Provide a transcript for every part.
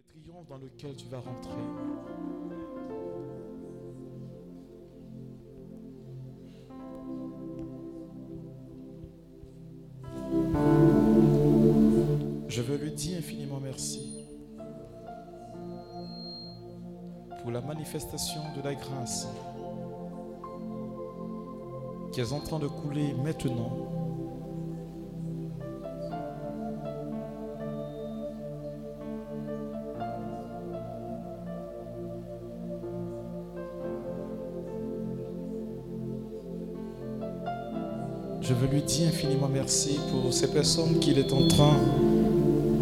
Le triomphe dans lequel tu vas rentrer. Je veux lui dire infiniment merci pour la manifestation de la grâce qui est en train de couler maintenant Je veux lui dire infiniment merci pour ces personnes qu'il est en train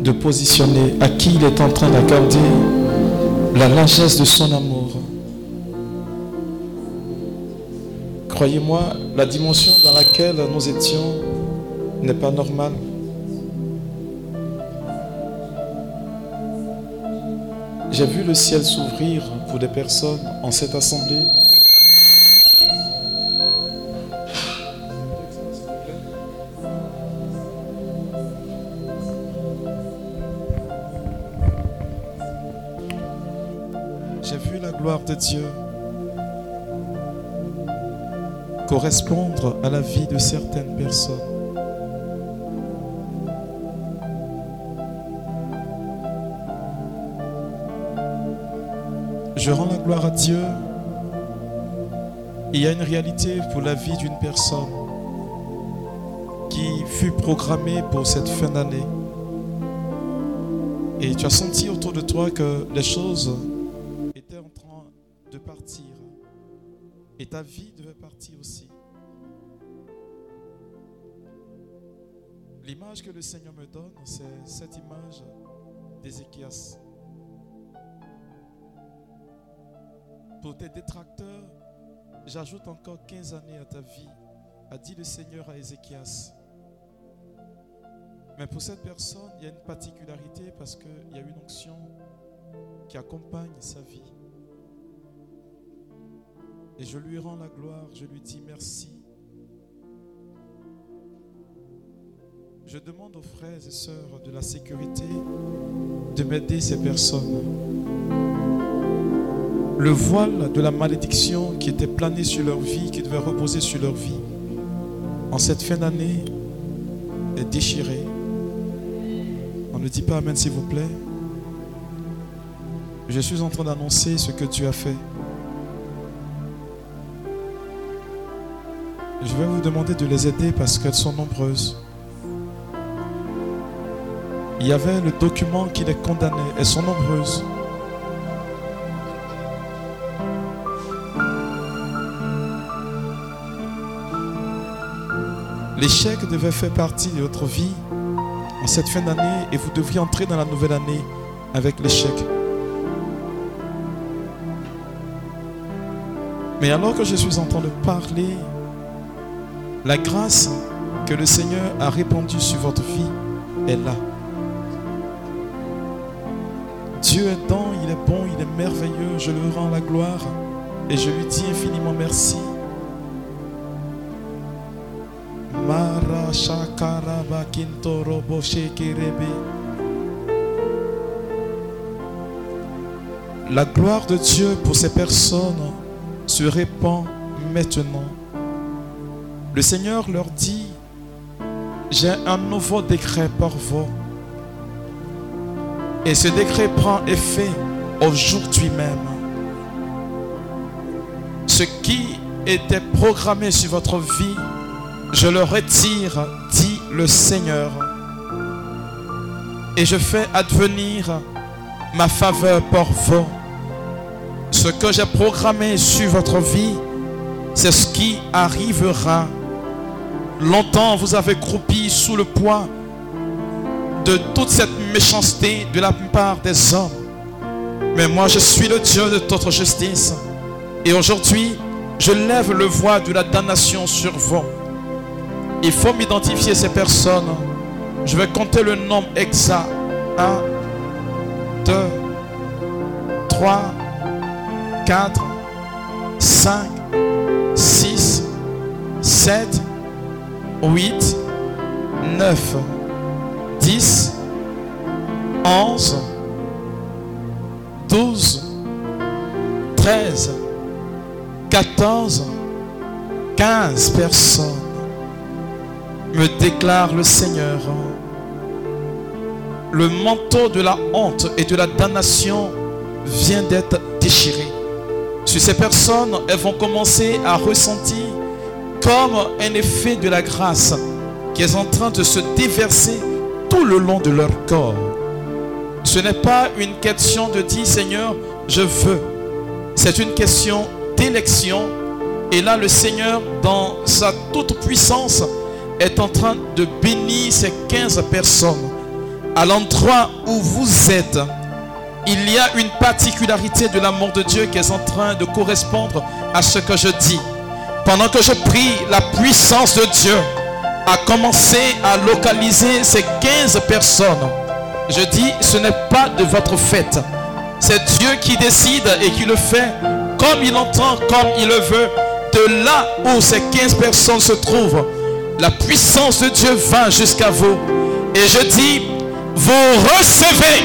de positionner, à qui il est en train d'accorder la largesse de son amour. Croyez-moi, la dimension dans laquelle nous étions n'est pas normale. J'ai vu le ciel s'ouvrir pour des personnes en cette assemblée. Dieu correspondre à la vie de certaines personnes. Je rends la gloire à Dieu. Il y a une réalité pour la vie d'une personne qui fut programmée pour cette fin d'année. Et tu as senti autour de toi que les choses Et ta vie devait partir aussi. L'image que le Seigneur me donne, c'est cette image d'Ézéchias. Pour tes détracteurs, j'ajoute encore 15 années à ta vie, a dit le Seigneur à Ézéchias. Mais pour cette personne, il y a une particularité parce qu'il y a une onction qui accompagne sa vie. Et je lui rends la gloire, je lui dis merci. Je demande aux frères et sœurs de la sécurité de m'aider ces personnes. Le voile de la malédiction qui était plané sur leur vie, qui devait reposer sur leur vie, en cette fin d'année, est déchiré. On ne dit pas Amen s'il vous plaît. Je suis en train d'annoncer ce que tu as fait. Je vais vous demander de les aider parce qu'elles sont nombreuses. Il y avait le document qui les condamnait. Elles sont nombreuses. L'échec devait faire partie de votre vie en cette fin d'année et vous devriez entrer dans la nouvelle année avec l'échec. Mais alors que je suis en train de parler, la grâce que le Seigneur a répandue sur votre vie est là. Dieu est bon, il est bon, il est merveilleux, je lui rends la gloire et je lui dis infiniment merci. La gloire de Dieu pour ces personnes se répand maintenant. Le Seigneur leur dit, j'ai un nouveau décret pour vous. Et ce décret prend effet aujourd'hui même. Ce qui était programmé sur votre vie, je le retire, dit le Seigneur. Et je fais advenir ma faveur pour vous. Ce que j'ai programmé sur votre vie, c'est ce qui arrivera. Longtemps, vous avez croupi sous le poids de toute cette méchanceté de la part des hommes. Mais moi, je suis le Dieu de toute justice. Et aujourd'hui, je lève le voile de la damnation sur vous. Il faut m'identifier ces personnes. Je vais compter le nombre exact. 1, 2, 3, 4, 5, 6, 7, 8, 9, 10, 11, 12, 13, 14, 15 personnes, me déclare le Seigneur. Le manteau de la honte et de la damnation vient d'être déchiré. Sur ces personnes, elles vont commencer à ressentir comme un effet de la grâce qui est en train de se déverser tout le long de leur corps. Ce n'est pas une question de dire Seigneur, je veux. C'est une question d'élection. Et là, le Seigneur, dans sa toute puissance, est en train de bénir ces 15 personnes. À l'endroit où vous êtes, il y a une particularité de l'amour de Dieu qui est en train de correspondre à ce que je dis. Pendant que je prie, la puissance de Dieu a commencé à localiser ces 15 personnes. Je dis, ce n'est pas de votre fête. C'est Dieu qui décide et qui le fait comme il entend, comme il le veut. De là où ces 15 personnes se trouvent, la puissance de Dieu va jusqu'à vous. Et je dis, vous recevez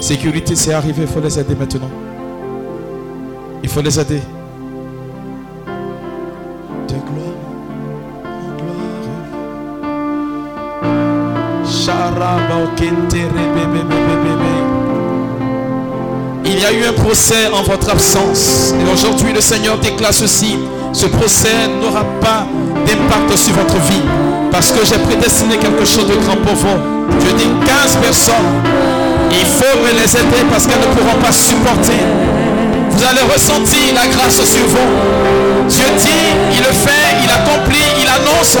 Sécurité, c'est arrivé, il faut les aider maintenant. Il faut les aider. De gloire en gloire. Il y a eu un procès en votre absence. Et aujourd'hui, le Seigneur déclare ceci. Ce procès n'aura pas d'impact sur votre vie. Parce que j'ai prédestiné quelque chose de grand pour vous. Je dis 15 personnes. Il faut me les aider parce qu'elles ne pourront pas supporter. Vous allez ressentir la grâce sur vous. Dieu dit, il le fait, il accomplit, il annonce.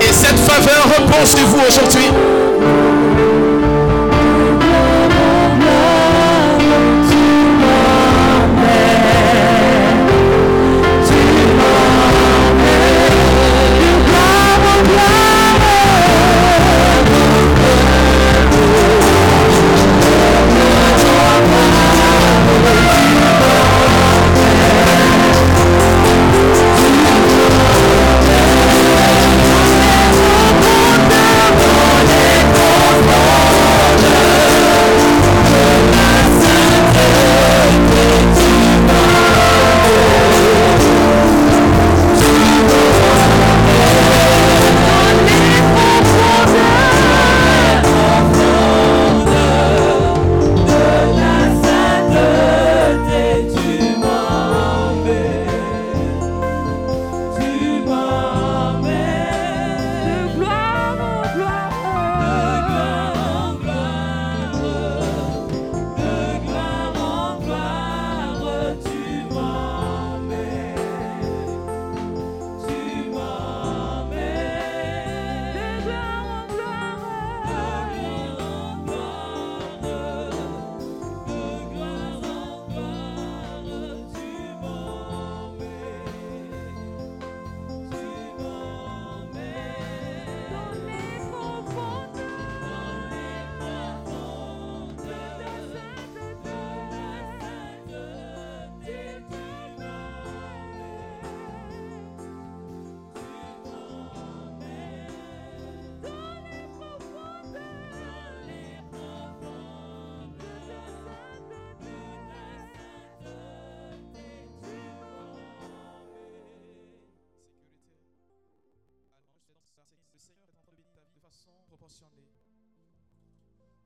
Et cette faveur repose sur vous aujourd'hui.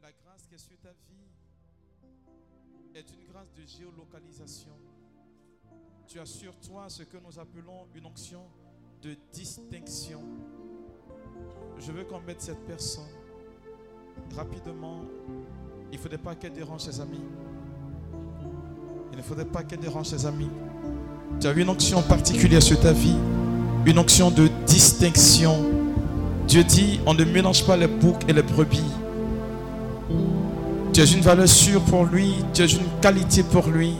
La grâce qui est sur ta vie est une grâce de géolocalisation. Tu as sur toi ce que nous appelons une onction de distinction. Je veux qu'on mette cette personne rapidement. Il ne faudrait pas qu'elle dérange ses amis. Il ne faudrait pas qu'elle dérange ses amis. Tu as une onction particulière sur ta vie, une onction de distinction. Dieu dit, on ne mélange pas les boucs et les brebis. Tu as une valeur sûre pour lui, tu as une qualité pour lui.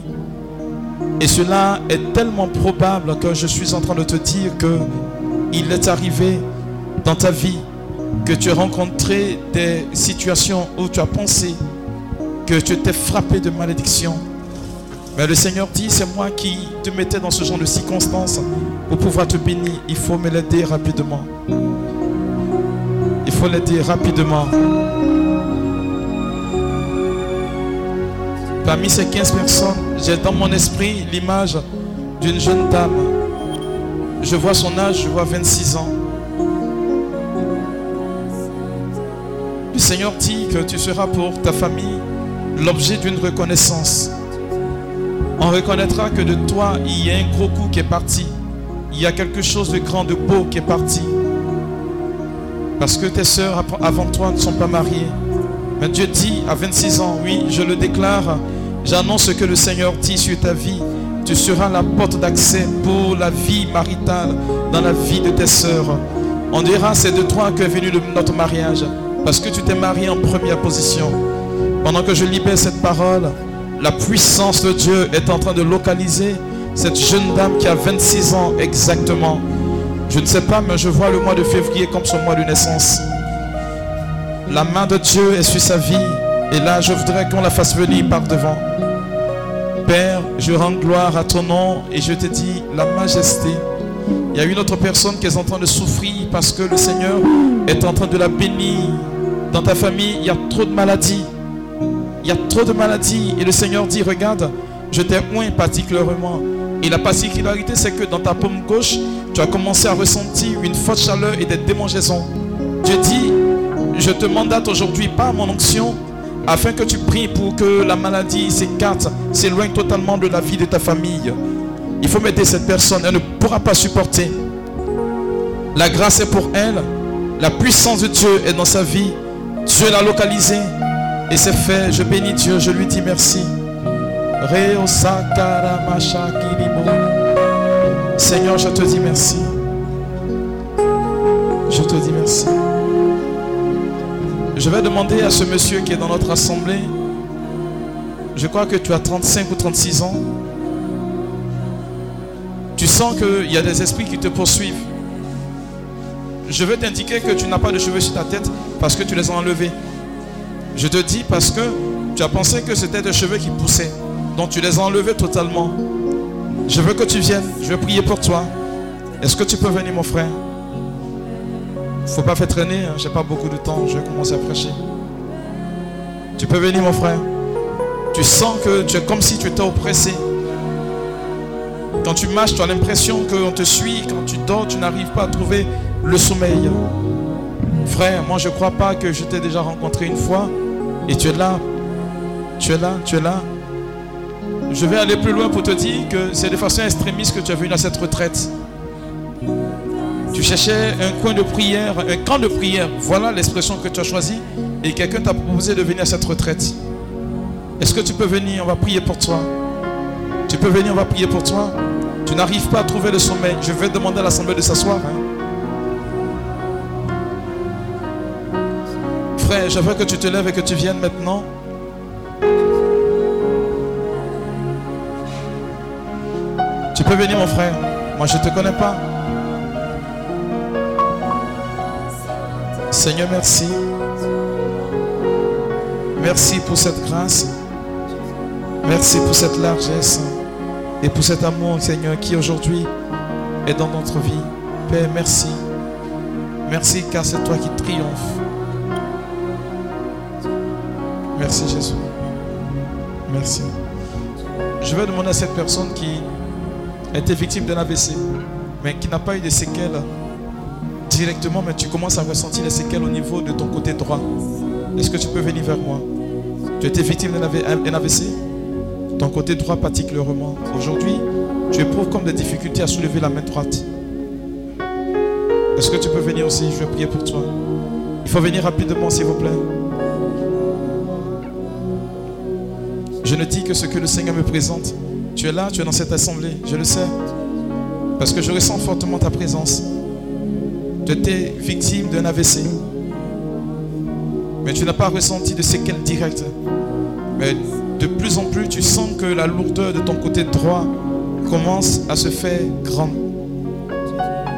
Et cela est tellement probable que je suis en train de te dire que il est arrivé dans ta vie que tu as rencontré des situations où tu as pensé que tu étais frappé de malédiction. Mais le Seigneur dit, c'est moi qui te mettais dans ce genre de circonstances pour pouvoir te bénir. Il faut me l'aider rapidement. Faut l'aider rapidement. Parmi ces 15 personnes, j'ai dans mon esprit l'image d'une jeune dame. Je vois son âge, je vois 26 ans. Le Seigneur dit que tu seras pour ta famille l'objet d'une reconnaissance. On reconnaîtra que de toi, il y a un gros coup qui est parti. Il y a quelque chose de grand, de beau qui est parti. Parce que tes sœurs avant toi ne sont pas mariées. Mais Dieu dit à 26 ans, oui, je le déclare, j'annonce ce que le Seigneur dit sur ta vie. Tu seras la porte d'accès pour la vie maritale dans la vie de tes sœurs. On dira, c'est de toi que est venu notre mariage. Parce que tu t'es marié en première position. Pendant que je libère cette parole, la puissance de Dieu est en train de localiser cette jeune dame qui a 26 ans exactement. Je ne sais pas, mais je vois le mois de février comme son mois de naissance. La main de Dieu est sur sa vie. Et là, je voudrais qu'on la fasse venir par devant. Père, je rends gloire à ton nom et je te dis la majesté. Il y a une autre personne qui est en train de souffrir parce que le Seigneur est en train de la bénir. Dans ta famille, il y a trop de maladies. Il y a trop de maladies. Et le Seigneur dit, regarde, je t'ai moins particulièrement. Et la particularité, c'est que dans ta paume gauche, tu as commencé à ressentir une forte chaleur et des démangeaisons. Dieu dit, je te mandate aujourd'hui par mon onction, afin que tu pries pour que la maladie s'écarte, s'éloigne totalement de la vie de ta famille. Il faut m'aider cette personne, elle ne pourra pas supporter. La grâce est pour elle, la puissance de Dieu est dans sa vie. Dieu l'a localisé et c'est fait. Je bénis Dieu, je lui dis merci. Seigneur, je te dis merci. Je te dis merci. Je vais demander à ce monsieur qui est dans notre assemblée, je crois que tu as 35 ou 36 ans. Tu sens qu'il y a des esprits qui te poursuivent. Je veux t'indiquer que tu n'as pas de cheveux sur ta tête parce que tu les as enlevés. Je te dis parce que tu as pensé que c'était des cheveux qui poussaient. Donc tu les as enlevés totalement. Je veux que tu viennes. Je vais prier pour toi. Est-ce que tu peux venir, mon frère? Il ne faut pas faire traîner. Hein. Je n'ai pas beaucoup de temps. Je vais commencer à prêcher. Tu peux venir, mon frère. Tu sens que tu es comme si tu étais oppressé. Quand tu marches, tu as l'impression qu'on te suit. Quand tu dors, tu n'arrives pas à trouver le sommeil. Frère, moi je ne crois pas que je t'ai déjà rencontré une fois. Et tu es là. Tu es là, tu es là. Je vais aller plus loin pour te dire que c'est de façon extrémiste que tu es venu à cette retraite. Tu cherchais un coin de prière, un camp de prière. Voilà l'expression que tu as choisi. Et quelqu'un t'a proposé de venir à cette retraite. Est-ce que tu peux venir? On va prier pour toi. Tu peux venir, on va prier pour toi. Tu n'arrives pas à trouver le sommeil. Je vais demander à l'assemblée de s'asseoir. Hein. Frère, je que tu te lèves et que tu viennes maintenant. Peux venir, mon frère. Moi, je te connais pas. Seigneur, merci. Merci pour cette grâce. Merci pour cette largesse et pour cet amour, Seigneur, qui aujourd'hui est dans notre vie. Père, merci. Merci car c'est toi qui triomphes. Merci Jésus. Merci. Je vais demander à cette personne qui était victime d'un AVC, mais qui n'a pas eu de séquelles, directement, mais tu commences à ressentir les séquelles au niveau de ton côté droit. Est-ce que tu peux venir vers moi? Tu étais victime d'un AVC Ton côté droit particulièrement. Aujourd'hui, tu éprouves comme des difficultés à soulever la main droite. Est-ce que tu peux venir aussi? Je vais prier pour toi. Il faut venir rapidement, s'il vous plaît. Je ne dis que ce que le Seigneur me présente. Tu es là, tu es dans cette assemblée, je le sais. Parce que je ressens fortement ta présence. Tu étais victime d'un AVC. Mais tu n'as pas ressenti de séquelles directes. Mais de plus en plus, tu sens que la lourdeur de ton côté droit commence à se faire grande.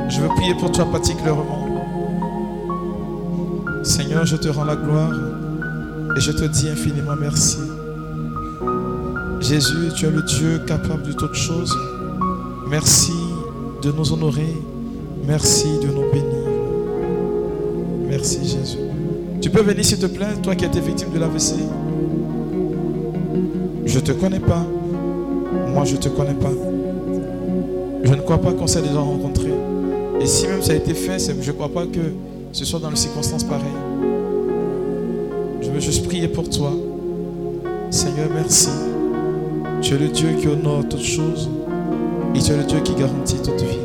Je veux prier pour toi particulièrement. Seigneur, je te rends la gloire et je te dis infiniment merci. Jésus, tu es le Dieu capable de toutes choses. Merci de nous honorer. Merci de nous bénir. Merci Jésus. Tu peux venir s'il te plaît, toi qui étais victime de l'AVC. Je ne te connais pas. Moi, je ne te connais pas. Je ne crois pas qu'on s'est déjà rencontrés. Et si même ça a été fait, je ne crois pas que ce soit dans les circonstances pareilles. Je veux juste prier pour toi. Seigneur, merci. Tu es le Dieu qui honore toutes choses. Et tu es le Dieu qui garantit toute vie.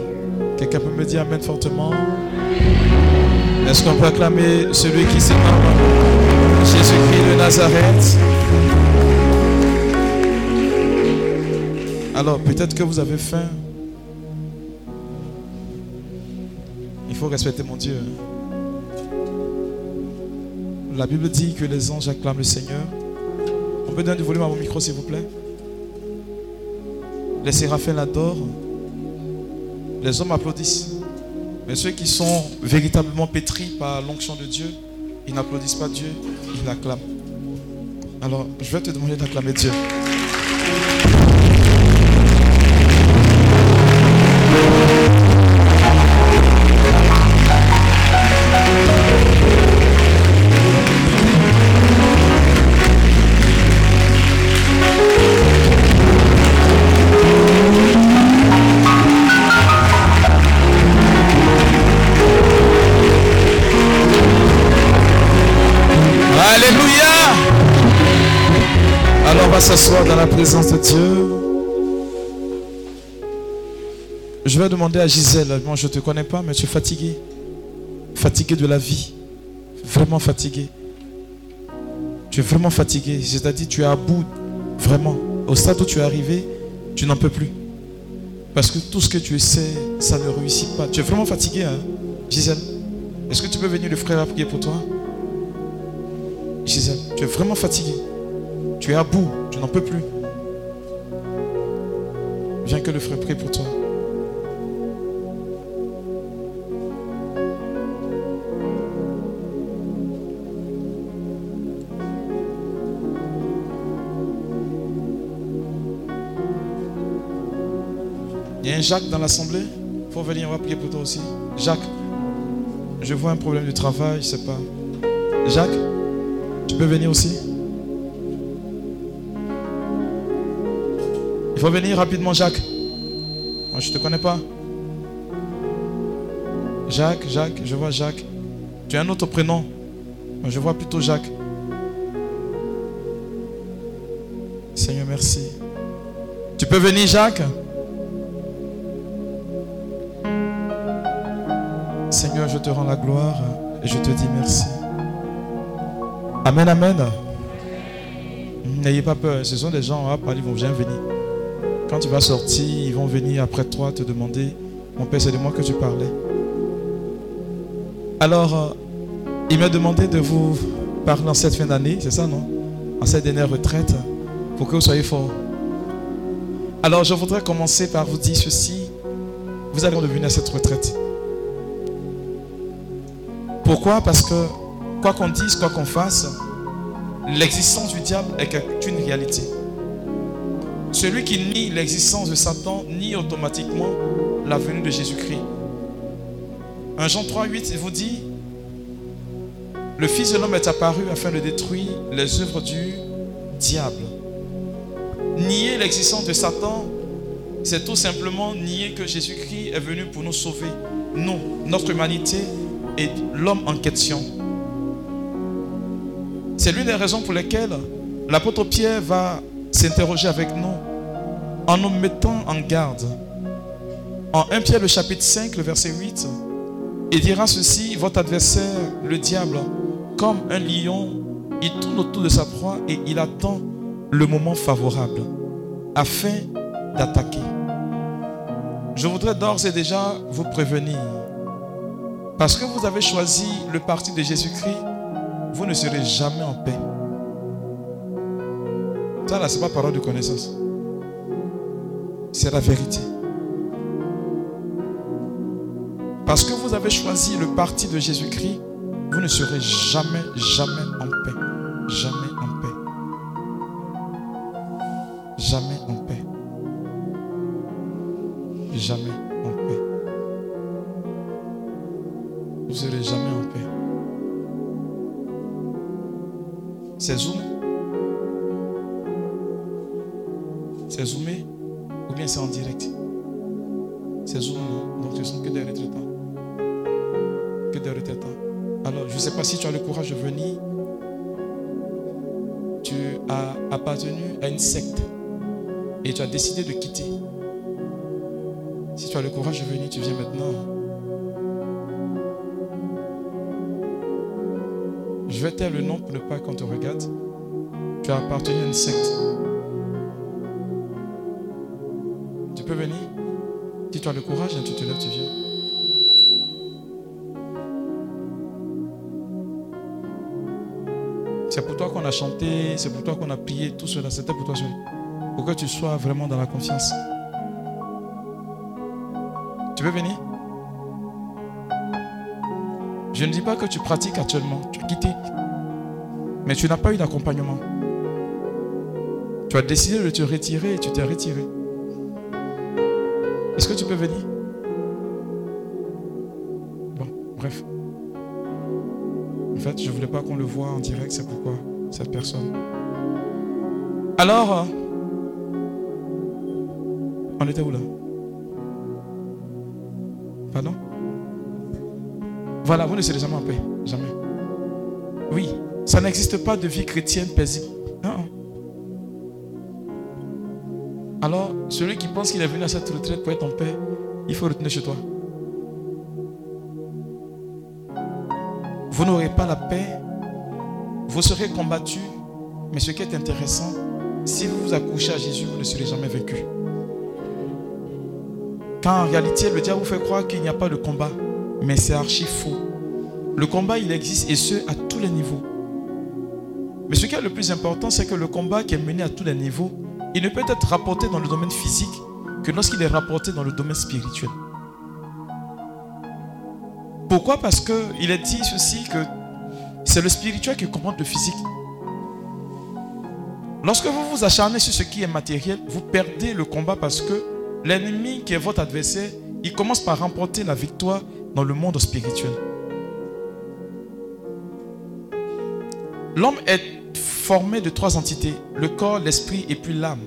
Quelqu'un peut me dire Amen fortement? Est-ce qu'on peut acclamer celui qui s'est Jésus-Christ de Nazareth? Alors, peut-être que vous avez faim. Il faut respecter mon Dieu. La Bible dit que les anges acclament le Seigneur. On peut donner du volume à mon micro, s'il vous plaît? Les séraphins l'adorent. Les hommes applaudissent. Mais ceux qui sont véritablement pétris par l'onction de Dieu, ils n'applaudissent pas Dieu, ils l'acclament. Alors, je vais te demander d'acclamer Dieu. Dans la présence de Dieu. Je vais demander à Gisèle, moi je ne te connais pas, mais tu es fatigué. Fatigué de la vie. Vraiment fatigué. Tu es vraiment fatigué. C'est-à-dire tu es à bout. Vraiment. Au stade où tu es arrivé, tu n'en peux plus. Parce que tout ce que tu essaies, ça ne réussit pas. Tu es vraiment fatigué, hein, Gisèle. Est-ce que tu peux venir le frère à prier pour toi? Gisèle, tu es vraiment fatigué. Tu es à bout, tu n'en peux plus. Viens que le frère prie pour toi. Il y a un Jacques dans l'assemblée. Il faut venir, on va prier pour toi aussi. Jacques, je vois un problème de travail, je ne sais pas. Jacques, tu peux venir aussi? Il faut venir rapidement, Jacques. Moi, je ne te connais pas. Jacques, Jacques, je vois Jacques. Tu as un autre prénom. Je vois plutôt Jacques. Seigneur, merci. Tu peux venir, Jacques? Seigneur, je te rends la gloire et je te dis merci. Amen, amen. N'ayez pas peur, ce sont des gens, à ils vont bien venir. Quand tu vas sortir, ils vont venir après toi te demander, mon Père, c'est de moi que tu parlais. Alors, euh, il m'a demandé de vous parler en cette fin d'année, c'est ça, non? En cette dernière retraite, pour que vous soyez forts. Alors, je voudrais commencer par vous dire ceci. Vous allez devenir à cette retraite. Pourquoi? Parce que, quoi qu'on dise, quoi qu'on fasse, l'existence du diable est une réalité. Celui qui nie l'existence de Satan nie automatiquement la venue de Jésus-Christ. Un Jean 3, 8, il vous dit, le Fils de l'homme est apparu afin de détruire les œuvres du diable. Nier l'existence de Satan, c'est tout simplement nier que Jésus-Christ est venu pour nous sauver. nous, notre humanité et l'homme en question. C'est l'une des raisons pour lesquelles l'apôtre Pierre va s'interroger avec nous en nous mettant en garde. En 1 Pierre le chapitre 5, le verset 8, il dira ceci, votre adversaire, le diable, comme un lion, il tourne autour de sa proie et il attend le moment favorable afin d'attaquer. Je voudrais d'ores et déjà vous prévenir. Parce que vous avez choisi le parti de Jésus-Christ, vous ne serez jamais en paix. Ça là, ce n'est pas parole de connaissance. C'est la vérité. Parce que vous avez choisi le parti de Jésus-Christ, vous ne serez jamais, jamais en paix. Jamais en paix. Jamais en paix. Jamais en paix. Vous serez jamais en paix. C'est Zoom. C'est zoomé ou bien c'est en direct? C'est Zoom, non Donc ce sont que des retraitants. Que des retraitants. Alors, je ne sais pas si tu as le courage de venir. Tu as appartenu à une secte et tu as décidé de quitter. Si tu as le courage de venir, tu viens maintenant. Je vais taire le nom pour ne pas qu'on te regarde. Tu as appartenu à une secte. Le courage, tu te lèves, tu viens. C'est pour toi qu'on a chanté, c'est pour toi qu'on a prié, tout cela, c'était pour toi seul. Pour que tu sois vraiment dans la confiance. Tu veux venir? Je ne dis pas que tu pratiques actuellement, tu as quitté. Mais tu n'as pas eu d'accompagnement. Tu as décidé de te retirer et tu t'es retiré. Est-ce que tu peux venir? Bon, bref. En fait, je ne voulais pas qu'on le voit en direct, c'est pourquoi cette personne. Alors, on était où là? Pardon? Voilà, vous ne serez jamais en paix. Jamais. Oui, ça n'existe pas de vie chrétienne paisible. Celui qui pense qu'il est venu à cette retraite pour être en paix, il faut retourner chez toi. Vous n'aurez pas la paix, vous serez combattu, mais ce qui est intéressant, si vous vous accouchez à Jésus, vous ne serez jamais vaincu. Quand en réalité, le diable vous fait croire qu'il n'y a pas de combat, mais c'est archi faux. Le combat, il existe et ce, à tous les niveaux. Mais ce qui est le plus important, c'est que le combat qui est mené à tous les niveaux, il ne peut être rapporté dans le domaine physique que lorsqu'il est rapporté dans le domaine spirituel. Pourquoi? Parce qu'il est dit ceci que c'est le spirituel qui commande le physique. Lorsque vous vous acharnez sur ce qui est matériel, vous perdez le combat parce que l'ennemi qui est votre adversaire, il commence par remporter la victoire dans le monde spirituel. L'homme est formé de trois entités, le corps, l'esprit et puis l'âme.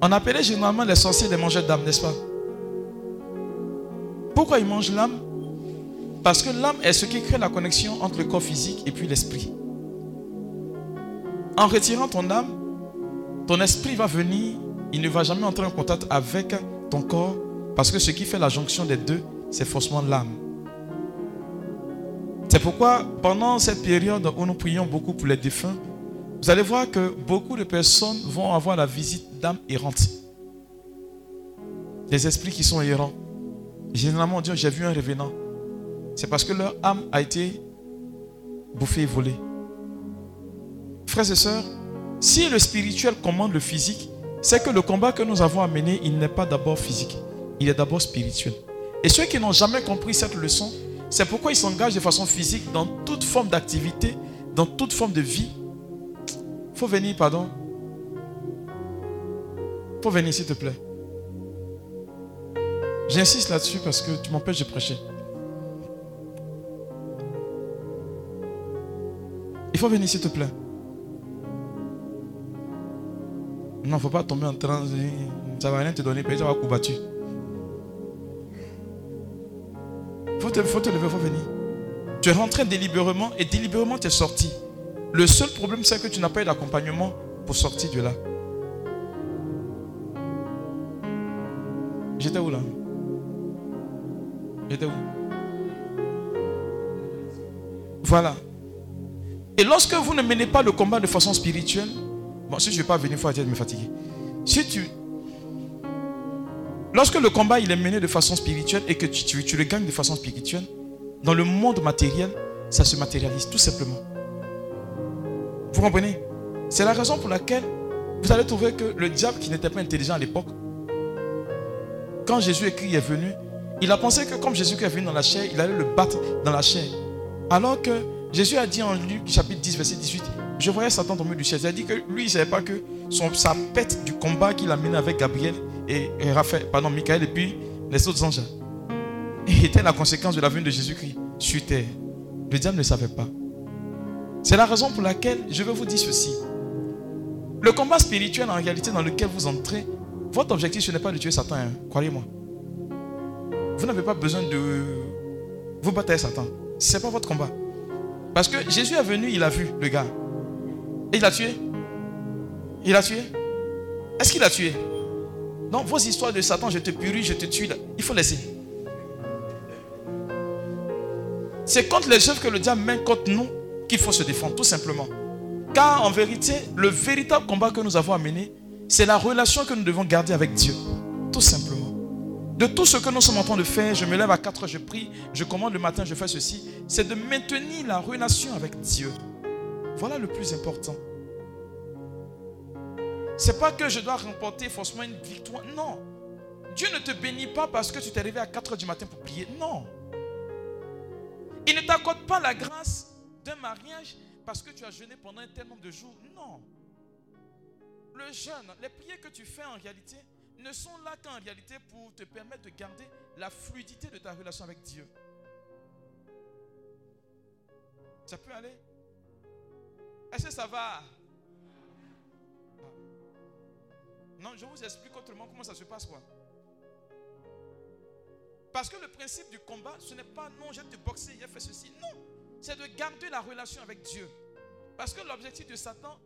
On appelait généralement les sorciers des mangeurs d'âme, n'est-ce pas? Pourquoi il mange l'âme? Parce que l'âme est ce qui crée la connexion entre le corps physique et puis l'esprit. En retirant ton âme, ton esprit va venir, il ne va jamais entrer en contact avec ton corps, parce que ce qui fait la jonction des deux, c'est forcément l'âme. C'est pourquoi pendant cette période où nous prions beaucoup pour les défunts, vous allez voir que beaucoup de personnes vont avoir la visite d'âmes errantes. Des esprits qui sont errants. Généralement, on dit j'ai vu un revenant. C'est parce que leur âme a été bouffée et volée. Frères et sœurs, si le spirituel commande le physique, c'est que le combat que nous avons à il n'est pas d'abord physique, il est d'abord spirituel. Et ceux qui n'ont jamais compris cette leçon, c'est pourquoi ils s'engagent de façon physique dans toute forme d'activité, dans toute forme de vie. Faut venir, pardon. Faut venir, s'il te plaît. J'insiste là-dessus parce que tu m'empêches de prêcher. Il faut venir, s'il te plaît. Non, faut pas tomber en train. Ça ne va rien te donner, tu vas combattu. Faut te, faut te lever, faut venir. Tu es rentré délibérément et délibérément tu es sorti. Le seul problème, c'est que tu n'as pas eu d'accompagnement pour sortir de là. J'étais où là? J'étais où? Voilà. Et lorsque vous ne menez pas le combat de façon spirituelle, bon, si je ne vais pas venir, il faut arrêter de me fatiguer. Si tu. Lorsque le combat est mené de façon spirituelle et que tu, tu le gagnes de façon spirituelle, dans le monde matériel, ça se matérialise tout simplement. Vous comprenez? C'est la raison pour laquelle vous allez trouver que le diable qui n'était pas intelligent à l'époque, quand Jésus est venu, il a pensé que comme Jésus est venu dans la chair, il allait le battre dans la chair. Alors que Jésus a dit en Luc chapitre 10, verset 18, je voyais Satan tomber du ciel. Il a dit que lui, il ne savait pas que sa pète du combat qu'il a mené avec Gabriel et, Raphaël, pardon, Michael et puis les autres anges était la conséquence de la venue de Jésus-Christ sur terre. Le diable ne savait pas. C'est la raison pour laquelle je veux vous dire ceci. Le combat spirituel en réalité dans lequel vous entrez, votre objectif ce n'est pas de tuer Satan, hein. croyez-moi. Vous n'avez pas besoin de vous battre Satan. Ce n'est pas votre combat. Parce que Jésus est venu, il a vu le gars. Et il a tué. Il a tué. Est-ce qu'il a tué? Non, vos histoires de Satan, je te purie, je te tue, il faut laisser. C'est contre les œuvres que le diable met contre nous qu'il faut se défendre, tout simplement. Car en vérité, le véritable combat que nous avons à mener, c'est la relation que nous devons garder avec Dieu. Tout simplement. De tout ce que nous sommes en train de faire, je me lève à 4 heures, je prie, je commande le matin, je fais ceci, c'est de maintenir la relation avec Dieu. Voilà le plus important. C'est pas que je dois remporter forcément une victoire. Non. Dieu ne te bénit pas parce que tu t'es réveillé à 4 heures du matin pour prier. Non. Il ne t'accorde pas la grâce d'un mariage parce que tu as jeûné pendant un tel nombre de jours. Non. Le jeûne, les prières que tu fais en réalité ne sont là qu'en réalité pour te permettre de garder la fluidité de ta relation avec Dieu. Ça peut aller? Est-ce que ça va? Non, je vous explique autrement comment ça se passe quoi. Parce que le principe du combat, ce n'est pas non, j'ai te boxer, j'ai fait ceci. Non, c'est de garder la relation avec Dieu. Parce que l'objectif de Satan,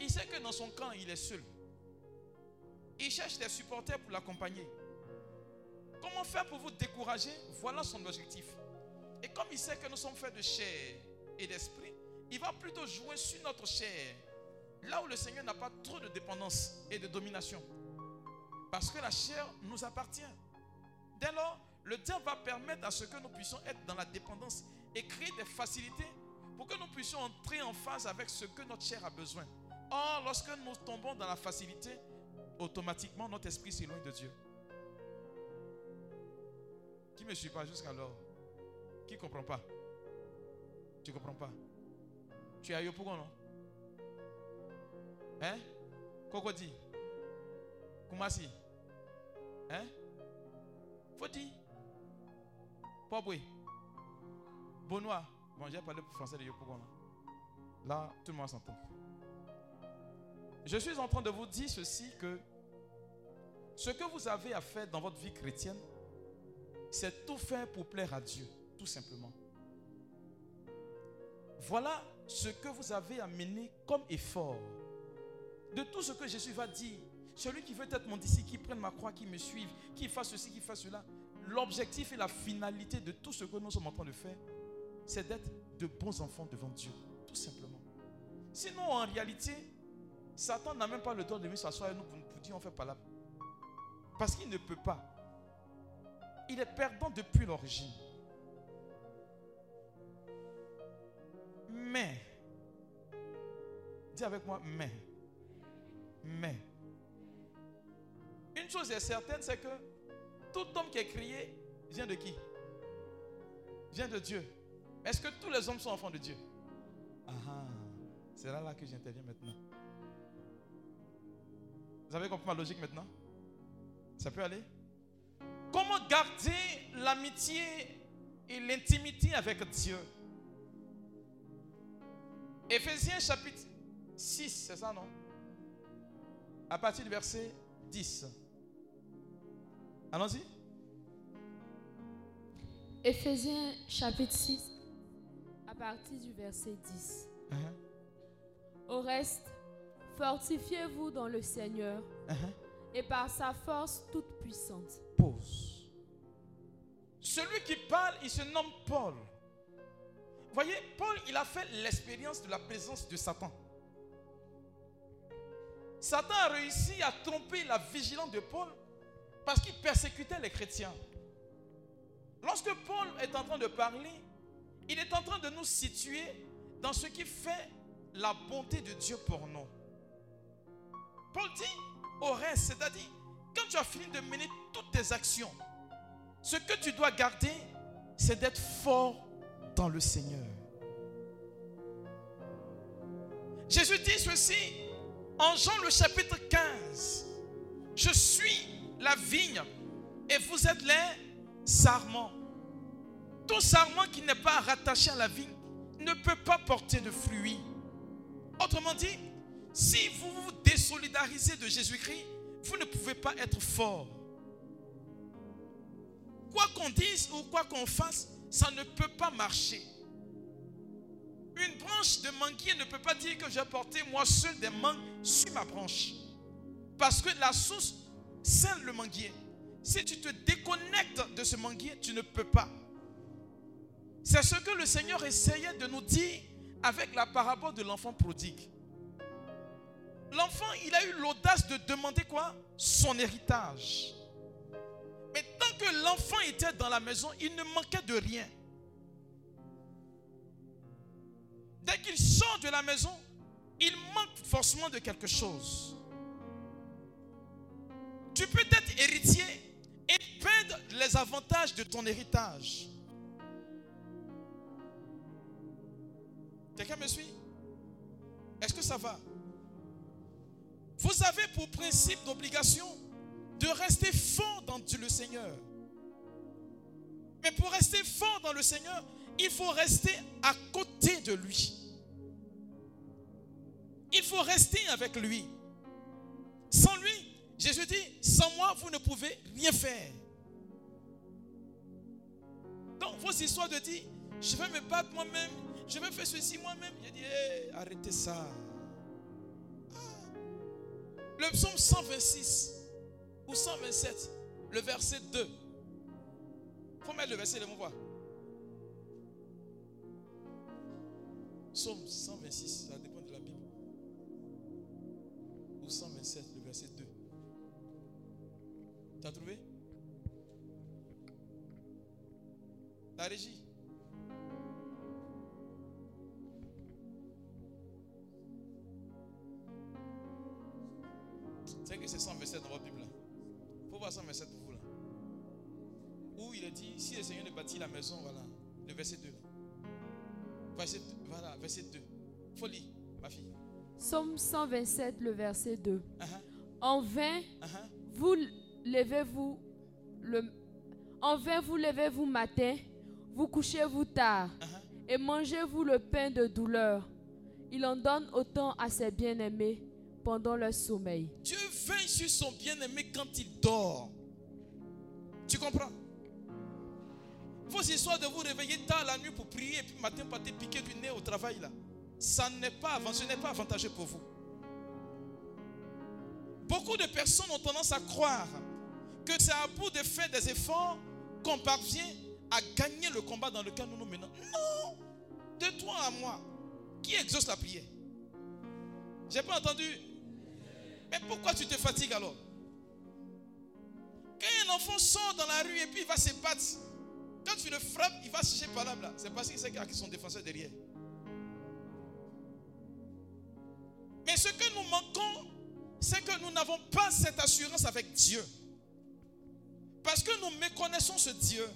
il sait que dans son camp, il est seul. Il cherche des supporters pour l'accompagner. Comment faire pour vous décourager? Voilà son objectif. Et comme il sait que nous sommes faits de chair et d'esprit, il va plutôt jouer sur notre chair. Là où le Seigneur n'a pas trop de dépendance et de domination. Parce que la chair nous appartient. Dès lors, le diable va permettre à ce que nous puissions être dans la dépendance et créer des facilités pour que nous puissions entrer en phase avec ce que notre chair a besoin. Or, lorsque nous tombons dans la facilité, automatiquement notre esprit s'éloigne de Dieu. Qui ne me suit pas jusqu'alors? Qui ne comprend pas? Tu ne comprends pas? Tu es à Yopougon, non? Hein? Kokoti Kumasi Hein? Faut dire Pobwe. Benoît. Bon, j'ai parlé français de Yopougon. Là, tout le monde s'entend. Je suis en train de vous dire ceci que ce que vous avez à faire dans votre vie chrétienne, c'est tout faire pour plaire à Dieu, tout simplement. Voilà ce que vous avez à mener comme effort. De tout ce que Jésus va dire, celui qui veut être mon disciple, qui prenne ma croix, qui me suive, qui fasse ceci, qui fasse cela, l'objectif et la finalité de tout ce que nous sommes en train de faire, c'est d'être de bons enfants devant Dieu. Tout simplement. Sinon, en réalité, Satan n'a même pas le droit de venir s'asseoir et nous pour, dire on fait pas là. Parce qu'il ne peut pas. Il est perdant depuis l'origine. Mais, dis avec moi, mais, mais, une chose est certaine, c'est que tout homme qui est crié vient de qui? Vient de Dieu. Est-ce que tous les hommes sont enfants de Dieu? Ah, C'est là, là que j'interviens maintenant. Vous avez compris ma logique maintenant? Ça peut aller? Comment garder l'amitié et l'intimité avec Dieu? Éphésiens chapitre 6, c'est ça non? À partir du verset 10. Allons-y. Éphésiens chapitre 6, à partir du verset 10. Uh-huh. Au reste, fortifiez-vous dans le Seigneur Uh-huh. et par sa force toute puissante. Pause. Celui qui parle, il se nomme Paul. Voyez, Paul, il a fait l'expérience de la présence de Satan. Satan a réussi à tromper la vigilance de Paul parce qu'il persécutait les chrétiens. Lorsque Paul est en train de parler, il est en train de nous situer dans ce qui fait la bonté de Dieu pour nous. Paul dit au reste, c'est-à-dire, quand tu as fini de mener toutes tes actions, ce que tu dois garder, c'est d'être fort dans le Seigneur. Jésus dit ceci en Jean le chapitre 15. Je suis la vigne et vous êtes les sarments. Tout sarment qui n'est pas rattaché à la vigne ne peut pas porter de fruits. Autrement dit, si vous vous désolidarisez de Jésus-Christ, vous ne pouvez pas être fort. Quoi qu'on dise ou quoi qu'on fasse, ça ne peut pas marcher. Une branche de manguier ne peut pas dire que j'ai porté moi seul des mangues sur ma branche. Parce que la source, c'est le manguier. Si tu te déconnectes de ce manguier, tu ne peux pas. C'est ce que le Seigneur essayait de nous dire avec la parabole de l'enfant prodigue. L'enfant, il a eu l'audace de demander quoi? Son héritage. Mais tant que l'enfant était dans la maison, il ne manquait de rien. Dès qu'il sort de la maison, il manque forcément de quelque chose. Tu peux être héritier et perdre les avantages de ton héritage. Quelqu'un me suit? Est-ce que ça va? Vous avez pour principe d'obligation de rester fort dans le Seigneur. Mais pour rester fort dans le Seigneur, il faut rester à côté de lui. Il faut rester avec lui. Sans lui, Jésus dit, sans moi, vous ne pouvez rien faire. Donc, vos histoires de dire, je vais me battre moi-même, je vais faire ceci moi-même. Il dit, hey, arrêtez ça. Ah. Le psaume 126 ou 127, le verset 2. Il faut mettre le verset, laisse-moi voir. Psaume 126, ça dépend de la Bible. Ou 127, le verset 2. Tu as trouvé? La régie. C'est que c'est 127 dans votre Bible. Il faut voir 127 pour vous là. Où il est dit, si le Seigneur ne bâtit la maison, voilà, le verset 2. Verset, voilà, verset 2. Folie, ma fille. Psaume 127, le verset 2. Uh-huh, En vain, uh-huh. vous levez-vous le en vain vous levez-vous matin, vous couchez-vous tard Uh-huh. et mangez-vous le pain de douleur. Il en donne autant à ses bien-aimés pendant leur sommeil. Dieu veille sur son bien-aimé quand il dort. Tu comprends? Vos histoires de vous réveiller tard la nuit pour prier et puis matin partir piquer du nez au travail là, ça n'est pas ce n'est pas avantageux pour vous. Beaucoup de personnes ont tendance à croire que c'est à bout de faire des efforts qu'on parvient à gagner le combat dans lequel nous nous menons. Non De toi à moi, qui exauce la prière? J'ai pas entendu. Mais pourquoi tu te fatigues alors? Quand un enfant sort dans la rue et puis il va se battre, quand tu le frappes, il va chercher par là. C'est parce qu'il sait qu'il y a son défenseur derrière. Mais ce que nous manquons, c'est que nous n'avons pas cette assurance avec Dieu. Parce que nous méconnaissons ce Dieu.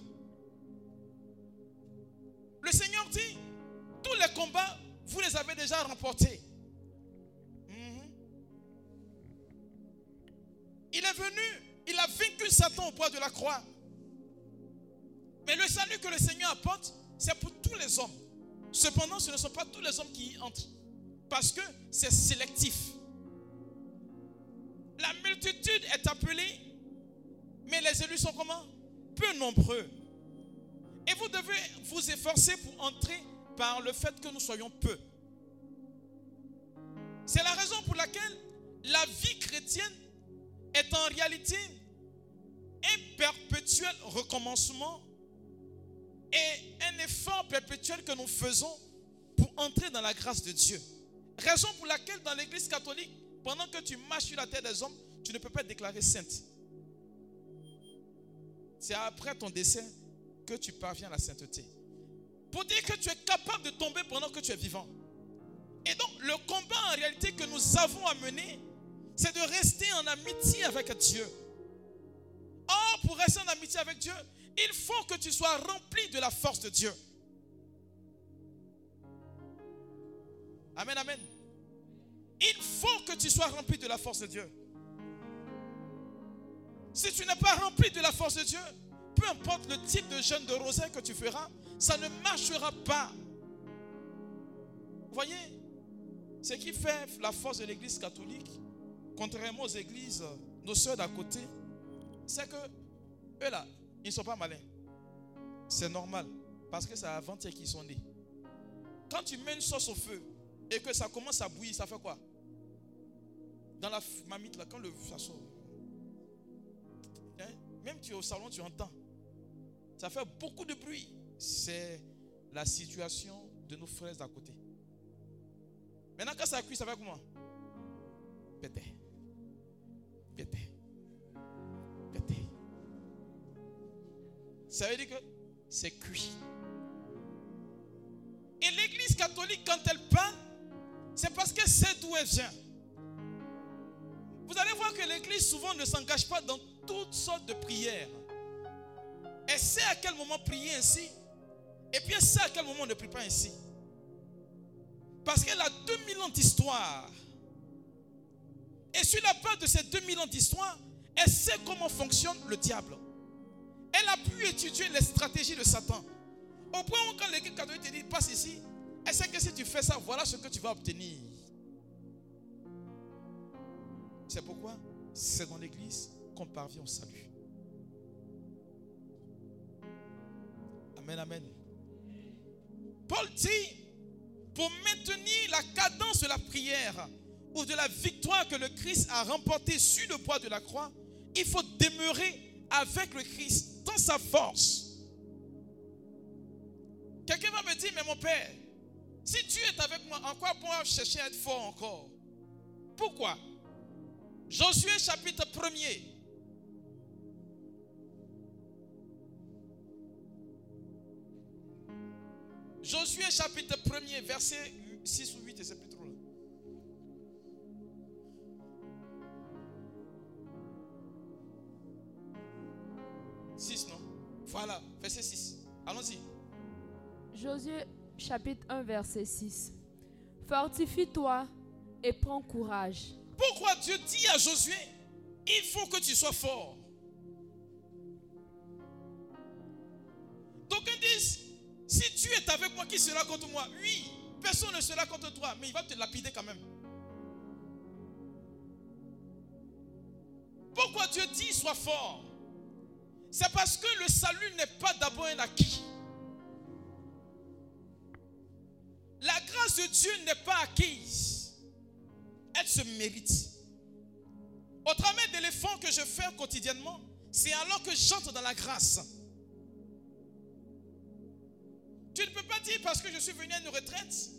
Le Seigneur dit, tous les combats, vous les avez déjà remportés. Mhm. Il est venu, il a vaincu Satan au poids de la croix. Mais le salut que le Seigneur apporte, c'est pour tous les hommes. Cependant, ce ne sont pas tous les hommes qui y entrent. Parce que c'est sélectif. La multitude est appelée, mais les élus sont comment? Peu nombreux. Et vous devez vous efforcer pour entrer par le fait que nous soyons peu. C'est la raison pour laquelle la vie chrétienne est en réalité un perpétuel recommencement et un effort perpétuel que nous faisons pour entrer dans la grâce de Dieu. Raison pour laquelle dans l'église catholique, pendant que tu marches sur la terre des hommes, tu ne peux pas être déclaré sainte. C'est après ton décès que tu parviens à la sainteté. Pour dire que tu es capable de tomber pendant que tu es vivant. Et donc, le combat en réalité que nous avons à mener, c'est de rester en amitié avec Dieu. Or, pour rester en amitié avec Dieu, il faut que tu sois rempli de la force de Dieu. Amen, amen. Il faut que tu sois rempli de la force de Dieu. Si tu n'es pas rempli de la force de Dieu, peu importe le type de jeûne de rosaire que tu feras, ça ne marchera pas. Vous voyez, ce qui fait la force de l'église catholique, contrairement aux églises, nos soeurs d'à côté, c'est que eux là, ils ne sont pas malins. C'est normal, parce que c'est avant-hier qu'ils sont nés. Quand tu mets une sauce au feu et que ça commence à bouillir, ça fait quoi? Dans la mamite, là, quand le ça sort, hein? même tu es au salon, tu entends. Ça fait beaucoup de bruit. C'est la situation de nos frères d'à côté. Maintenant, quand ça cuit, ça fait comment? Pété. Pété. Ça veut dire que c'est cuit. Et l'église catholique, quand elle parle, c'est parce que c'est d'où elle vient. Vous allez voir que l'église souvent ne s'engage pas dans toutes sortes de prières. Elle sait à quel moment prier ainsi. Et puis elle sait à quel moment on ne prie pas ainsi. Parce qu'elle a 2000 ans d'histoire. Et sur la base de ces 2000 ans d'histoire, elle sait comment fonctionne le diable. Elle a pu étudier les stratégies de Satan. Au point où quand l'église catholique te dit passe ici, elle sait que si tu fais ça, voilà ce que tu vas obtenir. C'est pourquoi c'est dans l'église qu'on parvient au salut. Amen, amen. Paul dit, pour maintenir la cadence de la prière ou de la victoire que le Christ a remportée sur le bois de la croix, il faut demeurer avec le Christ dans sa force. Quelqu'un va me dire, mais mon Père, si Dieu est avec moi, en quoi pour chercher à être fort encore? Pourquoi? Josué chapitre 1er. Josué chapitre 1er, verset 6 ou 8, et c'est plus Voilà, verset 6. Allons-y. Josué chapitre 1 verset 6. Fortifie-toi et prends courage. Pourquoi Dieu dit à Josué, il faut que tu sois fort? Donc ils disent, si Dieu est avec moi, qui sera contre moi? Oui, personne ne sera contre toi, mais il va te lapider quand même. Pourquoi Dieu dit sois fort? C'est parce que le salut n'est pas d'abord un acquis. La grâce de Dieu n'est pas acquise. Elle se mérite. Au travers de l'effort que je fais quotidiennement, c'est alors que j'entre dans la grâce. Tu ne peux pas dire parce que je suis venu à une retraite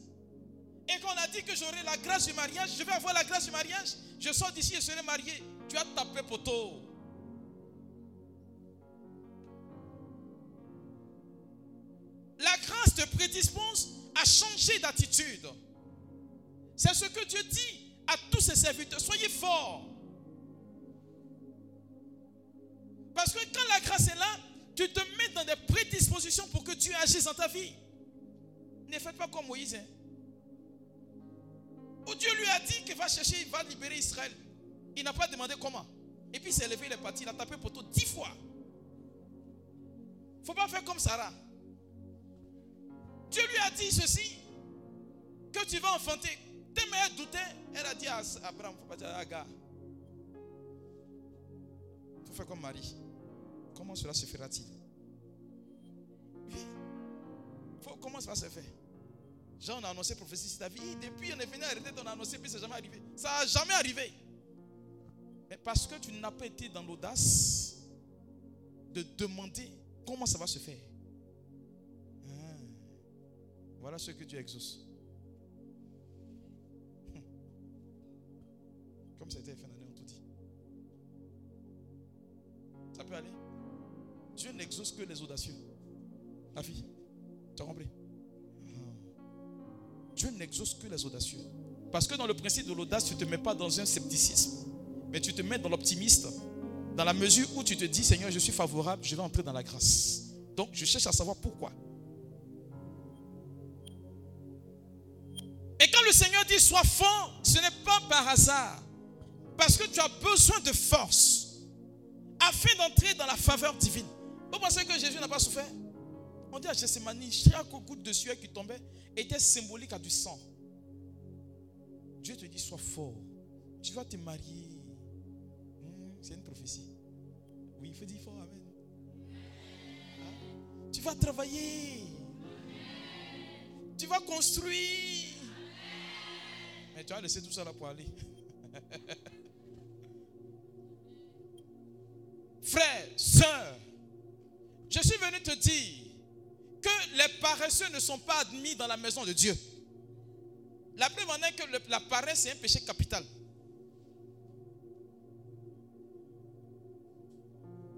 et qu'on a dit que j'aurai la grâce du mariage, je vais avoir la grâce du mariage, je sors d'ici et serai marié. Tu as tapé poteau. Te prédispose à changer d'attitude. C'est ce que Dieu dit à tous ses serviteurs. Soyez forts. Parce que quand la grâce est là, tu te mets dans des prédispositions pour que Dieu agisse dans ta vie. Ne faites pas comme Moïse. Hein. Où Dieu lui a dit qu'il va chercher, il va libérer Israël. Il n'a pas demandé comment. Et puis il s'est levé, il est parti, il a tapé poteau dix fois. Il ne faut pas faire comme Sarah. Dieu lui a dit ceci, que tu vas enfanter. Tes mères doutaient. Elle a dit à Abraham, il ne faut pas dire à Agar. Il faut faire comme Marie. Comment cela se fera-t-il? Oui. comment va se faire Jean, a annoncé prophétie sur ta vie. Depuis, on est venu arrêter, on a annoncé, puis c'est jamais arrivé. Ça n'a jamais arrivé. Mais parce que tu n'as pas été dans l'audace de demander comment ça va se faire. Ah. Voilà ce que tu exauces. Comme été fait l'année, on tout dit. Ça peut aller. Dieu n'exauce que les audacieux. La fille, tu as compris? Dieu n'exauce que les audacieux. Parce que dans le principe de l'audace, tu ne te mets pas dans un scepticisme, mais tu te mets dans l'optimiste. Dans la mesure où tu te dis, Seigneur, je suis favorable, je vais entrer dans la grâce. Donc, je cherche à savoir pourquoi. Le Seigneur dit, sois fort, ce n'est pas par hasard. Parce que tu as besoin de force afin d'entrer dans la faveur divine. Vous pensez que Jésus n'a pas souffert? On dit à Gethsemane, chaque goutte de sueur qui tombait était symbolique à du sang. Dieu te dit, sois fort. Tu vas te marier. Hmm, c'est une prophétie. Oui, il faut dire fort, Amen. Hein? Tu vas travailler. Tu vas construire. Tu vas laisser tout ça là pour aller. Frère, soeur, je suis venu te dire que les paresseux ne sont pas admis dans la maison de Dieu. La preuve en est que la paresse est un péché capital.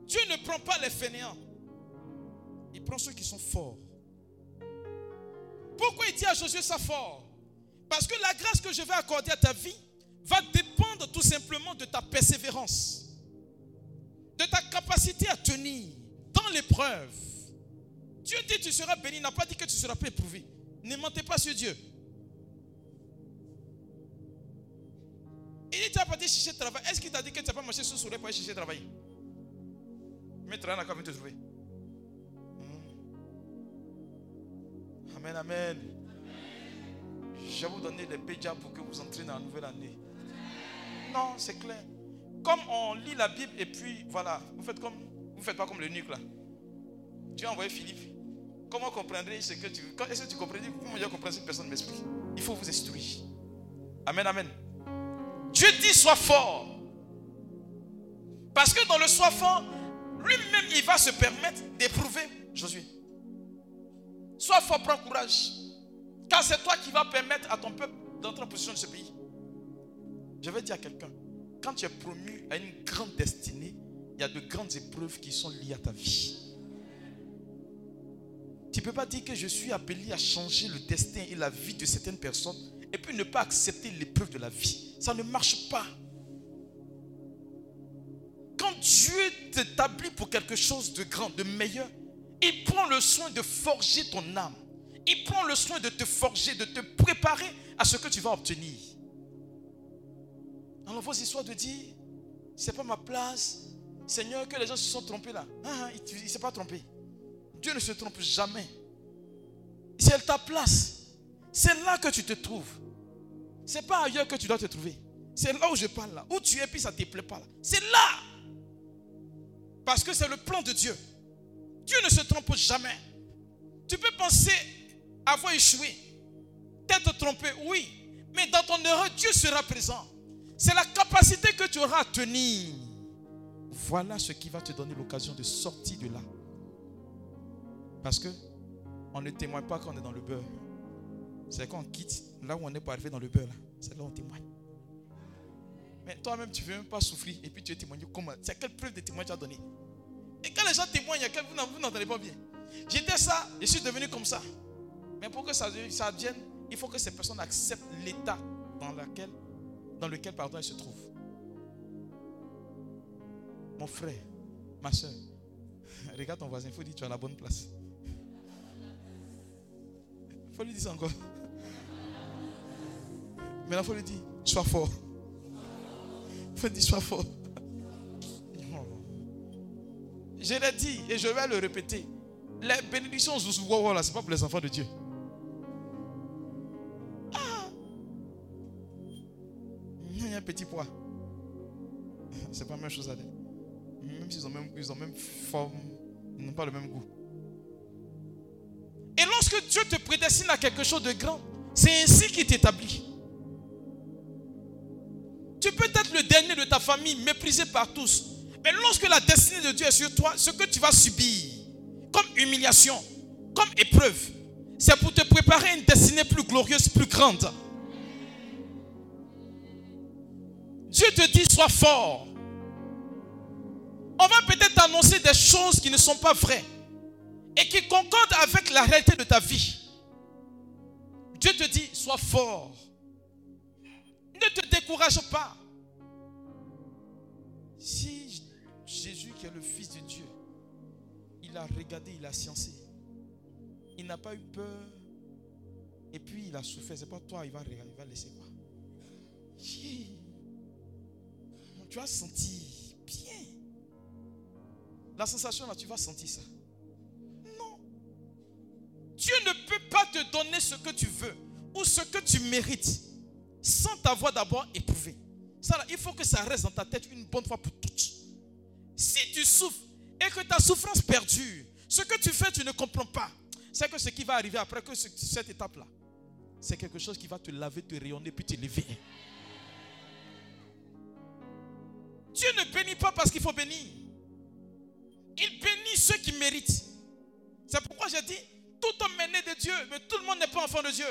Dieu ne prend pas les fainéants. Il prend ceux qui sont forts. Pourquoi il dit à Josué ça fort? Parce que la grâce que je vais accorder à ta vie va dépendre tout simplement de ta persévérance, de ta capacité à tenir dans l'épreuve. Dieu dit tu seras béni, n'a pas dit que tu seras pas éprouvé. Ne mentez pas sur Dieu. Il dit tu n'as pas dit chercher travail. Est-ce qu'il t'a dit que tu n'as pas marché sous soleil pour aller chercher travail? Mais tu n'a qu'à venir te trouver. Hmm. Amen, amen. Je vais vous donner les péjas pour que vous entrez dans la nouvelle année. Non, c'est clair. Comme on lit la Bible et puis voilà, vous faites comme vous faites pas comme le nuque là. Dieu a envoyé Philippe. Comment comprendrez ce que tu Est-ce que tu comprends Comment je comprends si personne m'explique Il faut vous instruire. Amen, amen. Dieu dit sois fort. Parce que dans le sois fort, lui-même, il va se permettre d'éprouver Josué. Sois fort, prends courage. Car c'est toi qui vas permettre à ton peuple d'entrer en position de ce pays. Je vais dire à quelqu'un, quand tu es promu à une grande destinée, il y a de grandes épreuves qui sont liées à ta vie. Tu ne peux pas dire que je suis appelé à changer le destin et la vie de certaines personnes et puis ne pas accepter l'épreuve de la vie. Ça ne marche pas. Quand Dieu t'établit pour quelque chose de grand, de meilleur, il prend le soin de forger ton âme. Il prend le soin de te forger, de te préparer à ce que tu vas obtenir. Alors vos histoires de dire, c'est pas ma place, Seigneur, que les gens se sont trompés là. Ah, ah, il ne s'est pas trompé. Dieu ne se trompe jamais. C'est ta place. C'est là que tu te trouves. C'est pas ailleurs que tu dois te trouver. C'est là où je parle là. Où tu es, puis ça ne te plaît pas là. C'est là. Parce que c'est le plan de Dieu. Dieu ne se trompe jamais. Tu peux penser avoir échoué, t'être trompé, oui. Mais dans ton erreur, Dieu sera présent. C'est la capacité que tu auras à tenir. Voilà ce qui va te donner l'occasion de sortir de là. Parce que on ne témoigne pas quand on est dans le beurre. C'est quand on quitte là où on est pour arriver dans le beurre. C'est là où on témoigne. Mais toi-même, tu ne veux même pas souffrir et puis tu es témoigné comment? C'est quelle preuve de témoignage tu as donné? Et quand les gens témoignent, vous n'entendez pas bien. J'étais ça, je suis devenu comme ça. Mais pour que ça, ça il faut que ces personnes acceptent l'état dans, lequel, dans lequel pardon, elles se trouvent. Mon frère, ma soeur, regarde ton voisin, il faut dire tu as la bonne place. Il faut lui dire ça encore. Mais il faut lui dire, sois fort. Il faut dire, sois fort. Je l'ai dit et je vais le répéter. Les bénédictions, ce n'est pas pour les enfants de Dieu. Petit poids. C'est pas la même chose à dire. Même s'ils ont même, ils ont même forme, ils n'ont pas le même goût. lorsque Dieu te prédestine à quelque chose de grand, c'est ainsi qu'il t'établit. Tu peux être le dernier de ta famille, méprisé par tous. Mais lorsque la destinée de Dieu est sur toi, ce que tu vas subir comme humiliation, comme épreuve, c'est pour te préparer une destinée plus glorieuse, plus grande. Dieu te dit, sois fort. On va peut-être annoncer des choses qui ne sont pas vraies et qui concordent avec la réalité de ta vie. Dieu te dit, sois fort. Ne te décourage pas. Si Jésus, qui est le Fils de Dieu, il a regardé, il a sciencé, il n'a pas eu peur, et puis il a souffert, c'est pas toi, il va, il va laisser quoi? Tu as senti bien. La sensation là, tu vas sentir ça. Non. Dieu ne peut pas te donner ce que tu veux ou ce que tu mérites sans t'avoir d'abord éprouvé. Ça, il faut que ça reste dans ta tête une bonne fois pour toutes. Si tu souffres et que ta souffrance perdure, ce que tu fais, tu ne comprends pas. C'est que ce qui va arriver après que cette étape-là, c'est quelque chose qui va te laver, te rayonner, puis te lever. Dieu ne bénit pas parce qu'il faut bénir. Il bénit ceux qui méritent. C'est pourquoi j'ai dit, tout homme est né de Dieu, mais tout le monde n'est pas enfant de Dieu.